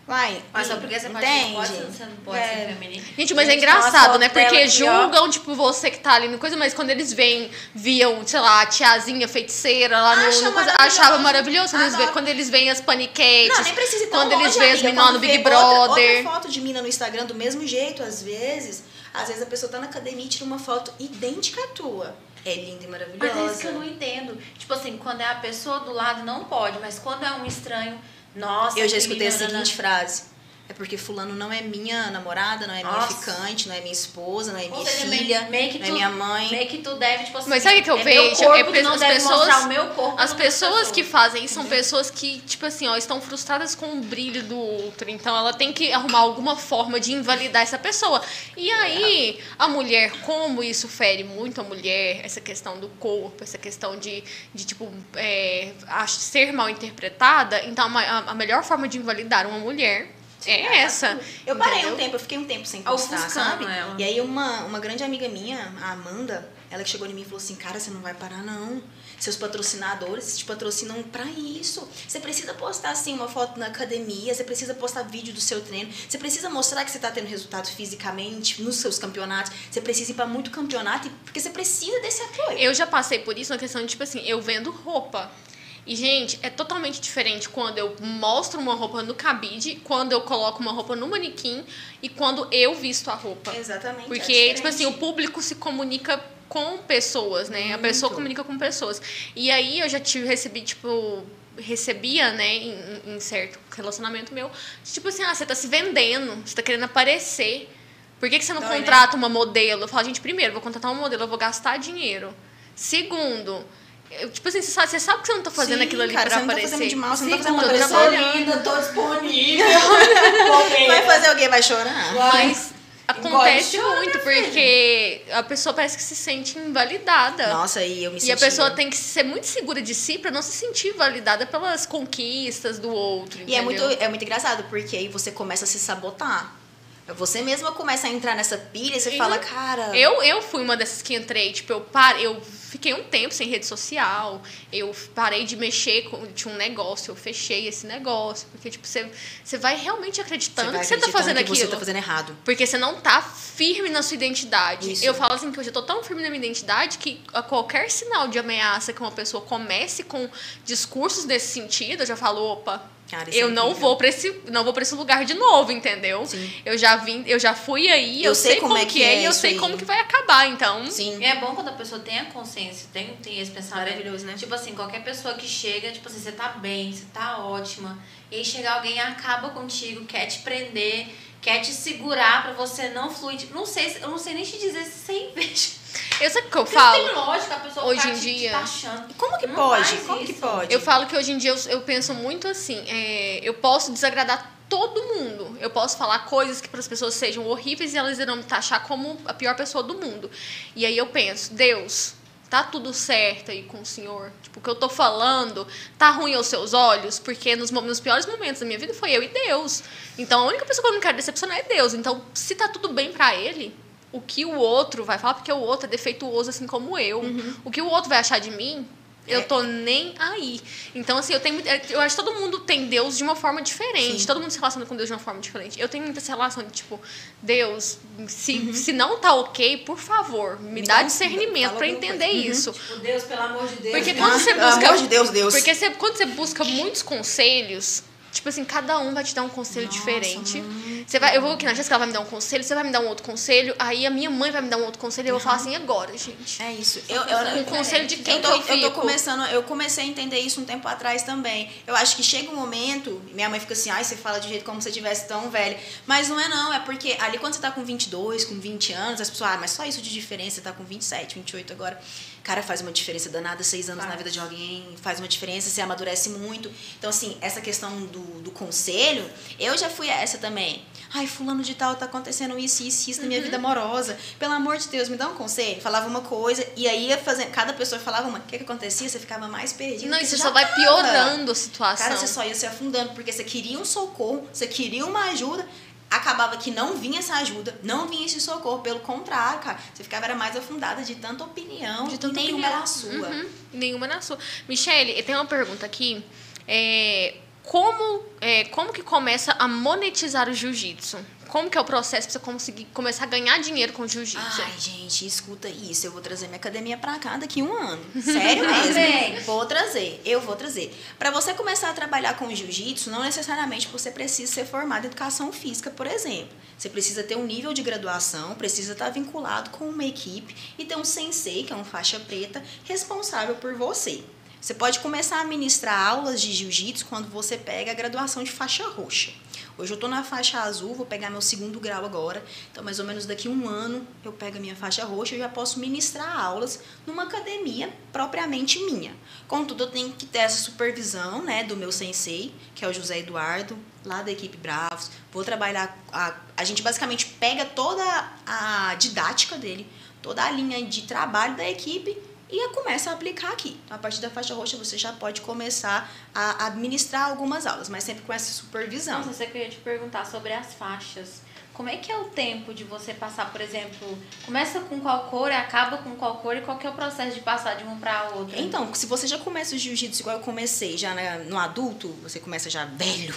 Uai, Mas só porque você pode, entende? pode você não pode É. ser feminino. Gente, mas é Gente, uma engraçado, né? Porque aqui, julgam, tipo, você que tá ali no coisa, mas quando eles veem, viam, sei lá, a tiazinha feiticeira lá no, Acha no coisa, achava maravilhoso. Quando eles, veem, quando eles veem as paniquetes. Não, nem precisa ir Quando eles longe, veem as meninas no Big vê outra- Brother. Outra, foto de mina no Instagram do mesmo jeito, às vezes. Às vezes a pessoa tá na academia e tira uma foto idêntica à tua. É linda e maravilhosa. Mas é isso que eu não entendo. Tipo assim, quando é a pessoa do lado, não pode. Mas quando é um estranho, nossa. Eu já escutei a seguinte frase. É porque fulano não é minha namorada, não é minha Nossa. ficante, não é minha esposa, não é minha seja, filha, meio que não é minha mãe. Meio que tu deve, tipo assim. Mas sabe o que eu é vejo? Meu corpo, É tu pe- não as deve pessoas- mostrar o meu corpo. As pessoas que fazem isso são pessoas que, tipo assim, ó, estão frustradas com o brilho do outro. Então ela tem que arrumar alguma forma de invalidar essa pessoa. E aí, a mulher, como isso fere muito a mulher, essa questão do corpo, essa questão de, de tipo, é, ser mal interpretada, então a- a melhor forma de invalidar uma mulher é essa. Eu parei entendeu? um tempo, eu fiquei um tempo sem postar, Ofuscando sabe? ela. E aí uma, uma grande amiga minha, a Amanda, ela que chegou em mim e falou assim, cara, você não vai parar não. Seus patrocinadores te patrocinam pra isso. Você precisa postar assim uma foto na academia, você precisa postar vídeo do seu treino, você precisa mostrar que você tá tendo resultado fisicamente nos seus campeonatos, você precisa ir pra muito campeonato, porque você precisa desse apoio. Eu já passei por isso na questão de, tipo assim, eu vendo roupa. E, gente, é totalmente diferente quando eu mostro uma roupa no cabide, quando eu coloco uma roupa no manequim e quando eu visto a roupa. Exatamente. é Porque, diferente. tipo assim, o público se comunica com pessoas, né? A pessoa Muito. comunica com pessoas. E aí eu já tive, recebi, tipo, recebia, né, em, em certo relacionamento meu, tipo assim, ah, você tá se vendendo, você tá querendo aparecer. Por que, que você não Dói, né? contrata uma modelo? Eu falo, gente, primeiro, vou contratar uma modelo, eu vou gastar dinheiro. Segundo, eu, tipo assim, você sabe, você sabe que você não tá fazendo Sim, aquilo ali cara, pra você não tá aparecer. fazendo de mal, você não Sim, tá fazendo eu trabalhando. linda. tô disponível. (laughs) Vai fazer alguém vai chorar. Mas acontece muito, porque a pessoa parece que se sente invalidada. Nossa, e eu me E a pessoa tem que ser muito segura de si pra não se sentir validada pelas conquistas do outro. E é muito, é muito engraçado, porque aí você começa a se sabotar. Você mesma começa a entrar nessa pilha e você Uhum. fala, cara. Eu, eu fui uma dessas que entrei, tipo, eu parei, eu fiquei um tempo sem rede social, eu parei de mexer com tinha um negócio, eu fechei esse negócio, porque tipo, você, você vai realmente acreditando vai que você tá fazendo que aquilo. você tá fazendo errado. Porque você não tá firme na sua identidade. Isso. Eu falo assim que hoje eu tô tão firme na minha identidade que a qualquer sinal de ameaça que uma pessoa comece com discursos nesse sentido, eu já falo, opa, Cara, é eu não vou para esse não vou para esse lugar de novo, entendeu? Sim. Eu já vim, eu já fui aí, eu, sei, como, que é, e eu sei aí. como que vai acabar, então. Sim. E é bom quando a pessoa tem a consciência, tem, tem esse pensamento. Maravilhoso, né? Tipo assim, qualquer pessoa que chega, tipo assim, você tá bem, você tá ótima. E aí chega alguém, acaba contigo, quer te prender, quer te segurar pra você não fluir. Não sei, se- eu não sei nem te dizer se você (laughs) inveja. Eu sei o que eu falo. Não tem lógica a pessoa Hoje ficar em te, dia- te taxando. Como que Não pode? Como que isso. pode? Eu falo que hoje em dia eu, eu penso muito assim, é, eu posso desagradar todo mundo. Eu posso falar coisas que para as pessoas sejam horríveis e elas irão me taxar como a pior pessoa do mundo. E aí eu penso, Deus, tá tudo certo aí com o Senhor? Tipo, o que eu tô falando tá ruim aos seus olhos? Porque nos, nos piores momentos da minha vida foi eu e Deus. Então a única pessoa que eu não quero decepcionar é Deus. Então, se tá tudo bem para ele, o que o outro vai falar, porque o outro é defeituoso assim como eu. O que o outro vai achar de mim, eu tô nem aí. Então, assim, eu tenho muito- Eu acho que todo mundo tem Deus de uma forma diferente. Sim. Todo mundo se relaciona com Deus de uma forma diferente. Eu tenho muita essa relação de, tipo, Deus, se, se não tá ok, por favor, me, Me dá dá discernimento alguma entender coisa. Uhum. isso. Tipo, Deus, pelo amor de Deus. Porque né? quando você Pelo busca. amor de Deus, Deus. Porque você- quando você busca muitos conselhos, tipo assim, cada um vai te dar um conselho Nossa, diferente. Você vai, eu vou aqui na Jéssica, ela vai me dar um conselho, você vai me dar um outro conselho, aí a minha mãe vai me dar um outro conselho, e eu vou falar assim, e agora, gente? É isso. Eu, eu, Um conselho de quem eu, que tô, eu eu tô começando, eu comecei a entender isso um tempo atrás também. Eu acho que chega um momento, minha mãe fica assim, ai, você fala de jeito como se você tivesse tão velha. Mas não é não, é porque ali quando você tá com 22, com 20 anos, as pessoas, ah, mas só isso de diferença, você tá com 27, 28 agora. Cara, faz uma diferença danada, seis anos na Faz. vida de alguém, faz uma diferença, você amadurece muito. Então, assim, essa questão do, do conselho, eu já fui essa também. Ai, fulano de tal, tá acontecendo isso, isso, isso na Uhum. minha vida amorosa. Pelo amor de Deus, me dá um conselho. Falava uma coisa, e aí ia fazendo, cada pessoa falava uma. O que, que acontecia? Você ficava mais perdido. Não, e você só vai tava. piorando a situação. Cara, você só ia se afundando, porque você queria um socorro, você queria uma ajuda, acabava que não vinha essa ajuda, não vinha esse socorro. Pelo contrário, cara, você ficava era mais afundada de tanta opinião, De tanta nenhuma opinião. era a sua. Uhum, nenhuma na sua. Michele, tem uma pergunta aqui. É, como, é, como que começa a monetizar o jiu-jitsu? Como que é o processo pra você conseguir começar a ganhar dinheiro com jiu-jitsu? Ai, gente, escuta isso. Eu vou trazer minha academia pra cá daqui a um ano. (laughs) Sério mesmo. Vou trazer, eu vou trazer. Pra você começar a trabalhar com jiu-jitsu, não necessariamente você precisa ser formado em educação física, por exemplo. Você precisa ter um nível de graduação, precisa estar vinculado com uma equipe e ter um sensei, que é um faixa preta, responsável por você. Você pode começar a ministrar aulas de jiu-jitsu quando você pega a graduação de faixa roxa. Hoje eu tô na faixa azul, vou pegar meu segundo grau agora. Então, mais ou menos daqui a um ano, eu pego a minha faixa roxa e já posso ministrar aulas numa academia propriamente minha. Contudo, eu tenho que ter essa supervisão, né, do meu sensei, que é o José Eduardo, lá da equipe Bravos. Vou trabalhar. A, a gente basicamente pega toda a didática dele, toda a linha de trabalho da equipe e começa a aplicar aqui. Então, a partir da faixa roxa, você já pode começar a administrar algumas aulas, mas sempre com essa supervisão. Nossa, eu queria te perguntar sobre as faixas. Como é que é o tempo de você passar, por exemplo, começa com qual cor e acaba com qual cor e qual que é o processo de passar de uma para outra? Então, se você já começa o jiu-jitsu igual eu comecei, já né, no adulto, você começa já velho,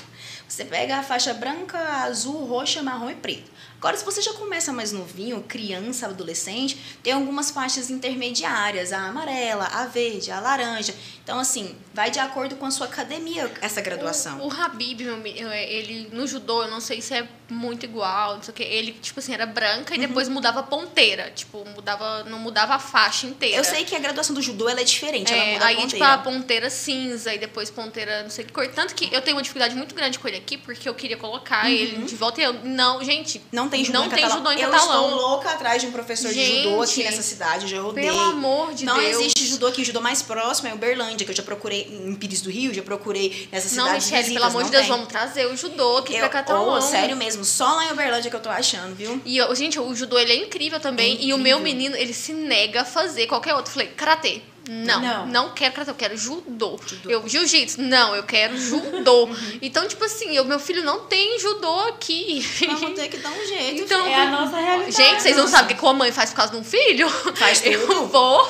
você pega a faixa branca, azul, roxa, marrom e preto. Agora, se você já começa mais novinho, criança, adolescente, tem algumas faixas intermediárias, a amarela, a verde, a laranja. Então, assim, vai de acordo com a sua academia essa graduação. O, o Habib, meu, mi- ele no judô, eu não sei se é muito igual, não sei o que. Ele, tipo assim, era branca e Uhum. depois mudava ponteira. Tipo, mudava, não mudava a faixa inteira. Eu sei que a graduação do judô ela é diferente, ela É, muda a aí, tipo, ponteira. a ponteira cinza e depois ponteira não sei que cor. Tanto que eu tenho uma dificuldade muito grande com ele aqui, porque eu queria colocar Uhum. ele de volta e eu. Não, gente, Não tem judô Não em tem catalão. judô em eu catalão. estou louca atrás de um professor de judô aqui Gente, nessa cidade, eu já rodei. Pelo amor de não Deus. existe judô aqui, o judô mais próximo é Uberlândia, que eu já procurei em Pires do Rio, já procurei nessas Não, cidades Michelle, vizinhas, pelo amor não de Deus, tem. vamos trazer o judô aqui eu, pra Catalão. oh, sério mesmo, só lá em Uberlândia que eu tô achando, viu? E, gente, o judô, ele é incrível também. É E o meu incrível. menino, ele se nega a fazer qualquer outro. Eu Falei, karatê. Não, Não. não, quero karatê, eu quero judô. Judô. Eu, jiu-jitsu. Não, eu quero judô. Então, tipo assim, o meu filho não tem judô aqui. Vamos ter que dar um jeito. Então, É a nossa realidade. Gente, vocês não sabem o que a mãe faz por causa de um filho? Faz (laughs) Eu tudo. vou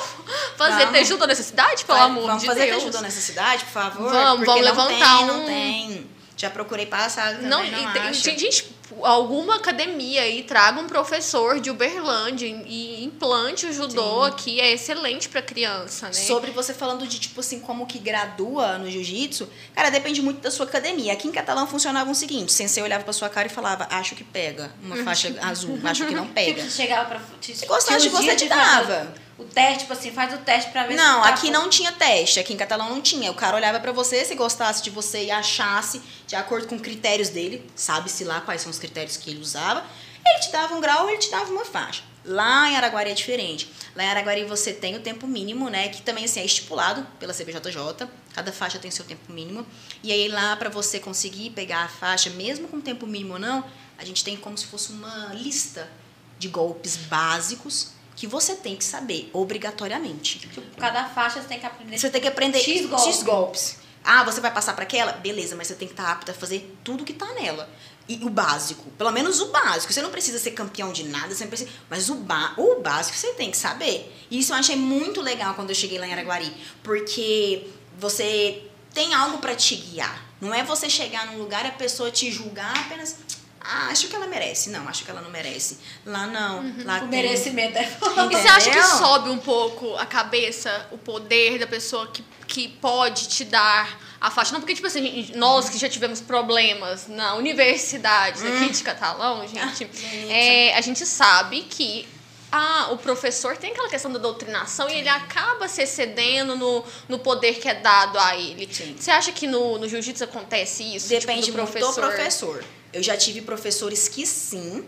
fazer Vamos. ter judô nessa cidade, pelo Vai- amor vamos de fazer Deus. ter judô nessa cidade, por favor? Vamos, vamos levantar tem, um- não tem. Já procurei passar também, Não, não, e tem- gente, alguma academia aí traga um professor de Uberlândia e implante o judô aqui, é excelente pra criança, né? Sobre você falando de, tipo assim, como que gradua no jiu-jitsu, cara, depende muito da sua academia. Aqui em Catalão funcionava o seguinte: o sensei olhava pra sua cara e falava, acho que pega. Uma faixa (laughs) azul, acho que não pega. (laughs) chegava pra. Te, dia te fazer dava. O teste, tipo assim, faz o teste pra ver Não, se tá aqui bom. não tinha teste. Aqui em Catalão não tinha. O cara olhava pra você, se gostasse de você e achasse, de acordo com critérios dele, sabe-se lá quais são os critérios que ele usava, ele te dava um grau, ele te dava uma faixa. Lá em Araguari é diferente. Lá em Araguari você tem o tempo mínimo, né? Que também assim, é estipulado pela CBJJ. Cada faixa tem seu tempo mínimo. E aí lá pra você conseguir pegar a faixa, mesmo com tempo mínimo ou não, a gente tem como se fosse uma lista de golpes básicos que você tem que saber obrigatoriamente. Tipo, cada faixa você tem que aprender. Você tem que aprender X golpes. golpes. Ah, você vai passar para aquela? Beleza, mas você tem que estar apta a fazer tudo que tá nela. E o básico, pelo menos o básico. Você não precisa ser campeão de nada, você não precisa, mas o, ba o básico você tem que saber. E isso eu achei muito legal quando eu cheguei lá em Araguari, porque você tem algo para te guiar. Não é você chegar num lugar e a pessoa te julgar apenas ah, acho que ela merece. Não, acho que ela não merece. Lá não. Lá O tem... merecimento é E você acha que sobe um pouco a cabeça, o poder da pessoa que, que pode te dar a faixa? Não, porque, tipo assim, nós que já tivemos problemas na universidade aqui de Catalão, gente, é, a gente sabe que ah, o professor tem aquela questão da doutrinação e ele acaba se excedendo no, no poder que é dado a ele. Sim. Você acha que no, no jiu-jitsu acontece isso? Depende tipo, do professor. Eu já tive professores que sim,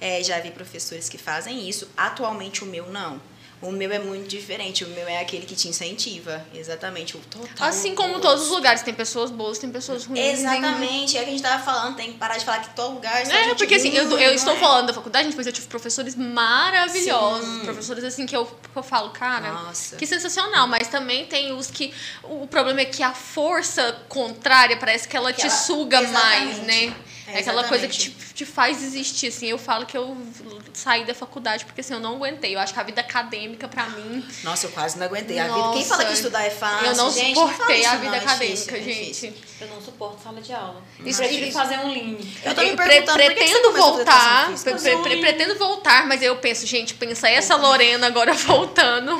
é, já vi professores que fazem isso. Atualmente o meu não. O meu é muito diferente. O meu é aquele que te incentiva. Exatamente. O total. Assim como todos os lugares, tem pessoas boas, tem pessoas ruins. Exatamente. É o que a gente tava falando. Tem que parar de falar que todo lugar É, gente porque assim, eu, eu não estou é? falando da faculdade, mas eu tive professores maravilhosos. Sim. Professores assim que eu, que eu falo, cara, Nossa. que sensacional. Mas também tem os que. O problema é que a força contrária parece que ela Que te ela- suga mais, exatamente. né? É, É aquela coisa que te, te faz desistir, assim. Eu falo que eu saí da faculdade porque assim, eu não aguentei. Eu acho que a vida acadêmica, pra mim. Nossa, eu quase não aguentei. A vida, Nossa. quem fala que estudar é fácil? eu não gente, suportei isso a não, vida é acadêmica, difícil, é gente. Eu não suporto sala de aula. Isso- Prefiro isso- fazer um lean. Eu tô me Eu pre- perguntando por que que você pretendo voltar, física? pre- pre- pretendo voltar, mas eu penso, gente, pensa essa Lorena agora (laughs) voltando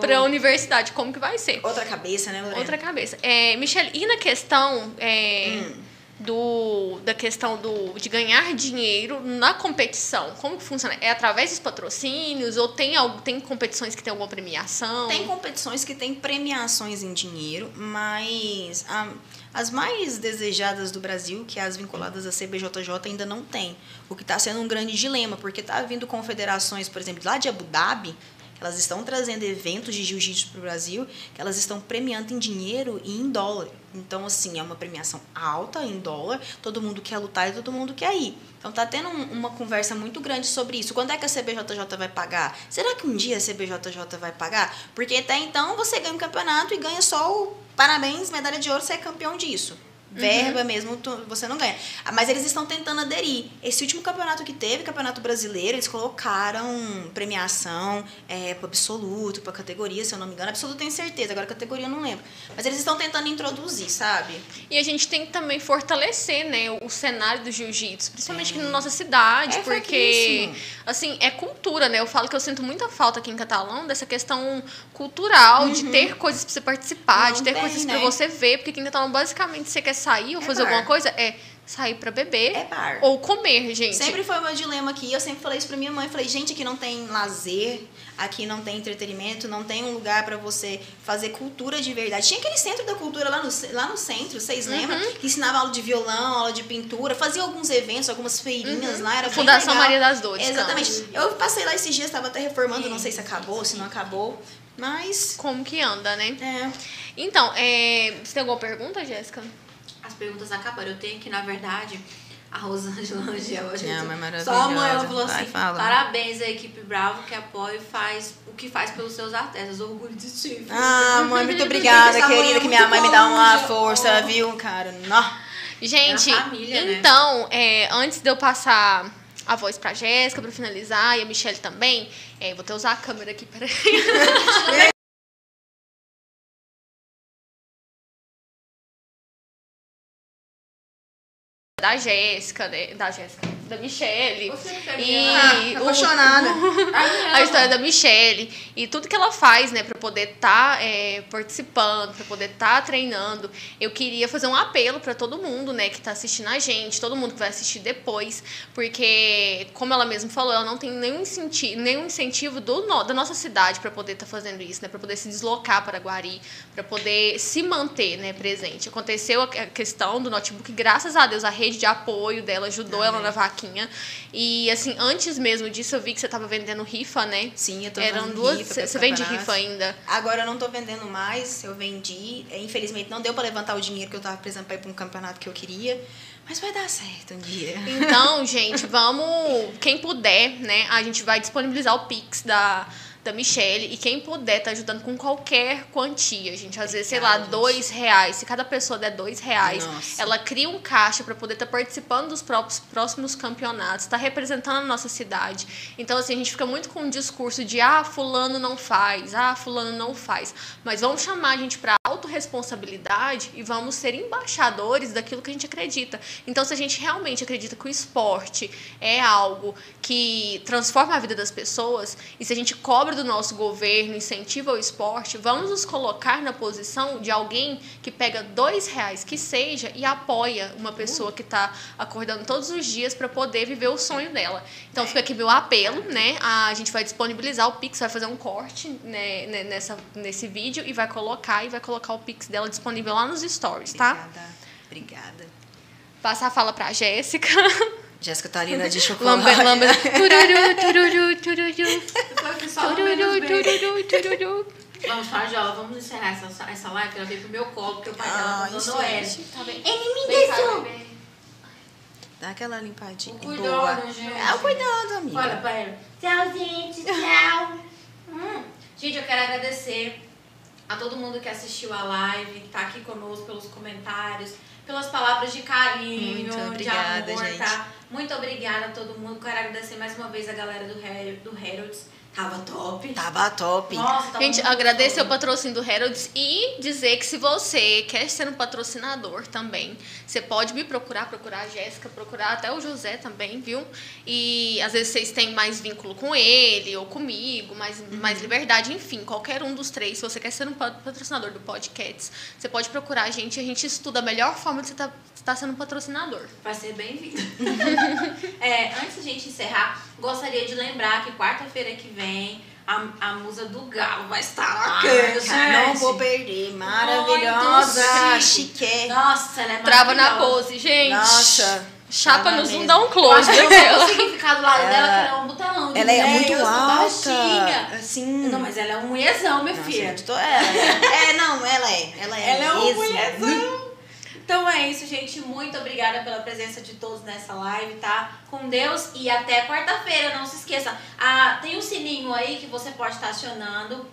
pra universidade, como que vai ser? Outra cabeça, né, Lorena? Outra cabeça. É, Michelle, e na questão é, Hum. Do da questão do de ganhar dinheiro na competição, como que funciona? É através dos patrocínios ou tem algo, tem competições que tem alguma premiação? Tem competições que têm premiações em dinheiro, mas ah, as mais desejadas do Brasil, que é as vinculadas à CBJJ, ainda não tem. O que está sendo um grande dilema, porque está vindo confederações, por exemplo, lá de Abu Dhabi, elas estão trazendo eventos de jiu-jitsu para o Brasil, que elas estão premiando em dinheiro e em dólar. Então, assim, é uma premiação alta em dólar, todo mundo quer lutar e todo mundo quer ir. Então, tá tendo um- uma conversa muito grande sobre isso. Quando é que a CBJJ vai pagar? Será que um dia a CBJJ vai pagar? Porque até então você ganha um campeonato e ganha só o parabéns, medalha de ouro, você é campeão disso. Verba mesmo, tu- você não ganha. Mas eles estão tentando aderir. Esse último campeonato que teve, campeonato brasileiro, eles colocaram premiação é, para absoluto, para categoria, se eu não me engano. Absoluto tenho certeza, agora categoria eu não lembro. Mas eles estão tentando introduzir, sabe? E a gente tem que também fortalecer, né, o cenário do jiu-jitsu, principalmente aqui na nossa cidade, É porque fraquíssimo. assim, é cultura, né? Eu falo que eu sinto muita falta aqui em Catalão dessa questão cultural, de ter coisas pra você participar, Uhum. Não de ter tem, coisas pra né? você ver, porque aqui em Catalão basicamente você quer sair ou É fazer bar. alguma coisa, é sair pra beber É bar. ou comer, gente. Sempre foi o meu dilema aqui. Eu sempre falei isso pra minha mãe. Falei, gente, aqui não tem lazer, aqui não tem entretenimento, não tem um lugar pra você fazer cultura de verdade. Tinha aquele centro da cultura lá no, lá no centro, vocês Uhum. lembram? Que ensinava aula de violão, aula de pintura, fazia alguns eventos, algumas feirinhas lá. Era Uhum. Fundação. Maria das Dores. Exatamente. Campos. Eu passei lá esses dias, estava até reformando, não sei se acabou, se não acabou. Mas. Como que anda, né? É. Então, é... você tem alguma pergunta, Jéssica? As perguntas acabaram. Eu tenho que, na verdade, a Rosângela Angel. a gente- Minha mãe é Só amanhã ela maravilhosa. falou Vai, assim: fala. parabéns à equipe Bravo que apoia e faz o que faz pelos seus artestas. Orgulho de ti. Ah, mãe, muito (laughs) obrigada, mãe é querida, que minha mãe me dá uma força, viu, cara? Nó. Gente, família, né? então, é, antes de eu passar a voz pra Jéssica pra finalizar e a Michelle também, é, vou até usar a câmera aqui, peraí. (laughs) (laughs) da Jéssica, né? Da Jéssica, da Michelle. Você não quer E ver, Ah, o- apaixonada. (laughs) a história da Michelle e tudo que ela faz, né, para poder estar participando, para poder estar treinando. Eu queria fazer um apelo para todo mundo, né, que tá assistindo a gente, todo mundo que vai assistir depois, porque como ela mesma falou, ela não tem nenhum incentivo, nenhum incentivo do da nossa cidade para poder estar fazendo isso, né, para poder se deslocar para Guari, para poder se manter, né, presente. Aconteceu a a questão do notebook, graças a Deus a rede de apoio dela ajudou ela na vaquinha. E assim, antes mesmo disso eu vi que você tava vendendo rifa, né? Sim, eu tô Eram fazendo duas. rifa Você vende rifa ainda? Agora eu não tô vendendo mais, eu vendi. É, Infelizmente não deu pra levantar o dinheiro que eu tava precisando pra ir pra um campeonato que eu queria. Mas vai dar certo um dia. Então, (laughs) gente, vamos. Quem puder, né? A gente vai disponibilizar o Pix da, da Michelle. E quem puder tá ajudando com qualquer quantia, gente. Às vezes, sei lá, gente. dois reais. Se cada pessoa der dois reais, Nossa. ela cria um caixa para poder estar participando dos próprios, próximos campeonatos, tá representando a nossa cidade. Então, assim, a gente fica muito com um discurso de ah, fulano não faz, ah, fulano não faz. Mas vamos chamar a gente para autorresponsabilidade e vamos ser embaixadores daquilo que a gente acredita. Então, se a gente realmente acredita que o esporte é algo que transforma a vida das pessoas, e se a gente cobra do nosso governo, incentiva o esporte, vamos nos colocar na posição de alguém que pega dois reais que seja e apoia uma pessoa que está acordando todos os dias para poder viver o sonho dela. Então fica aqui meu apelo, né? A gente vai disponibilizar o Pix, vai fazer um corte né, né, nessa, nesse vídeo e vai colocar e vai colocar o Pix dela disponível lá nos stories, tá? Obrigada. Obrigada. Passar a fala pra Jéssica. Jéssica tá ali na de chocolate. Lambe, lambe. (laughs) Tururu, tururu, tururu. No Tururu, tururu, tururu. Vamos, Fajola, vamos encerrar essa, essa live, que ela veio pro meu colo, porque o pai dela mandou. Noel. Tá bem. Ele me deixou. Dá aquela limpadinha. O boa. cuidado, gente. É o cuidado, amiga. Olha pra ela. Tchau, gente. Tchau. Hum. Gente, eu quero agradecer a todo mundo que assistiu a live, que tá aqui conosco pelos comentários, pelas palavras de carinho, Muito obrigada, de amor, gente. tá? Muito obrigada a todo mundo. Quero agradecer mais uma vez a galera do, Her do Heralds. Tava top. Tava top. Nossa, tava Gente, agradecer o patrocínio do Heralds e dizer que se você quer ser um patrocinador também, você pode me procurar, procurar a Jéssica, procurar até o José também, viu? E às vezes vocês têm mais vínculo com ele ou comigo, mais, Uhum. mais liberdade, enfim, qualquer um dos três. Se você quer ser um pa- patrocinador do podcast, você pode procurar a gente e a gente estuda a melhor forma de você estar tá sendo um patrocinador. Vai ser bem-vindo. (laughs) É, antes de a gente encerrar, gostaria de lembrar que quarta-feira que vem a, a musa do Galo vai estar lá. Ah, não vou perder. Maravilhosa. Chique. Nossa, ela é Trava na pose, gente. Nossa. Chapa no zoom, dá um Eu close acho que eu não consegui ficar do lado Ela- dela, que ela é um butelão. de Ela é muito eu sou baixinha. alta. Assim. Não, mas ela é um mulherzão, minha Nossa, filha. gente, tô- ela é. É, não, ela é. Ela é. Ela é um mulherzão. Então é isso, gente. Muito obrigada pela presença de todos nessa live, tá? Com Deus e até quarta-feira. Não se esqueça. Ah, tem um sininho aí que você pode estar acionando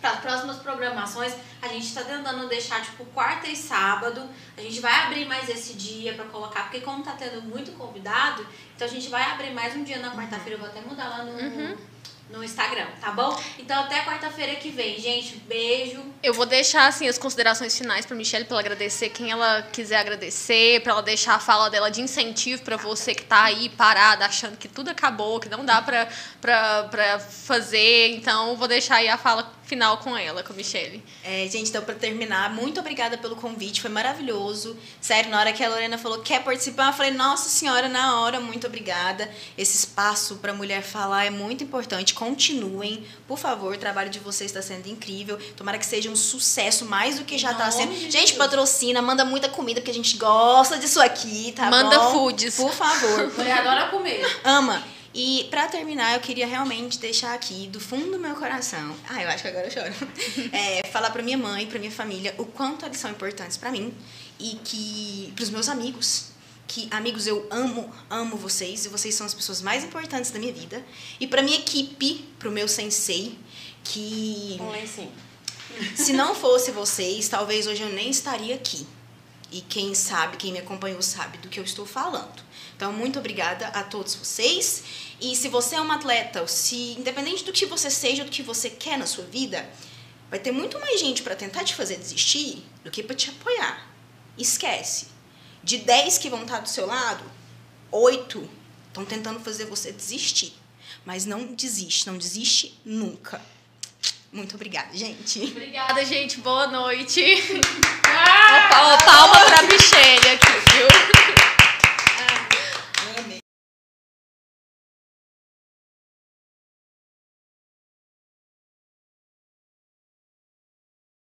para as próximas programações. A gente está tentando deixar tipo quarta e sábado. A gente vai abrir mais esse dia para colocar, porque como tá tendo muito convidado, então a gente vai abrir mais um dia na quarta-feira. Eu vou até mudar lá no, no Instagram, tá bom? Então até quarta-feira que vem, gente. Beijo. Eu vou deixar assim as considerações finais para Michelle para agradecer quem ela quiser agradecer, para ela deixar a fala dela de incentivo para você que tá aí parada achando que tudo acabou, que não dá para para fazer. Então, vou deixar aí a fala final com ela, com a Michelle. É, gente, então pra terminar, muito obrigada pelo convite, foi maravilhoso. Sério, na hora que a Lorena falou quer participar, eu falei, nossa senhora, na hora, muito obrigada. Esse espaço pra mulher falar é muito importante. Continuem, por favor, o trabalho de vocês está sendo incrível. Tomara que seja um sucesso, mais do que já tá sendo. Gente, patrocina, manda muita comida, porque a gente gosta disso aqui, tá Manda bom? foods. Por favor. Mulher adora comer. Ama. E pra terminar, eu queria realmente deixar aqui, do fundo do meu coração, ah, eu acho que agora eu choro, (laughs) é, falar pra minha mãe, pra minha família, o quanto eles são importantes pra mim e que pros meus amigos, que amigos eu amo, amo vocês e vocês são as pessoas mais importantes da minha vida. E pra minha equipe, pro meu sensei, que Um lencinho. se não fosse vocês, talvez hoje eu nem estaria aqui. E quem sabe, quem me acompanhou sabe do que eu estou falando. Então, muito obrigada a todos vocês. E se você é um atleta, ou se independente do que você seja, do que você quer na sua vida, vai ter muito mais gente para tentar te fazer desistir do que para te apoiar. Esquece. De 10 que vão estar do seu lado, 8 estão tentando fazer você desistir. Mas não desiste, não desiste nunca. Muito obrigada, gente. Obrigada, gente. Boa noite. (laughs) Opa, palma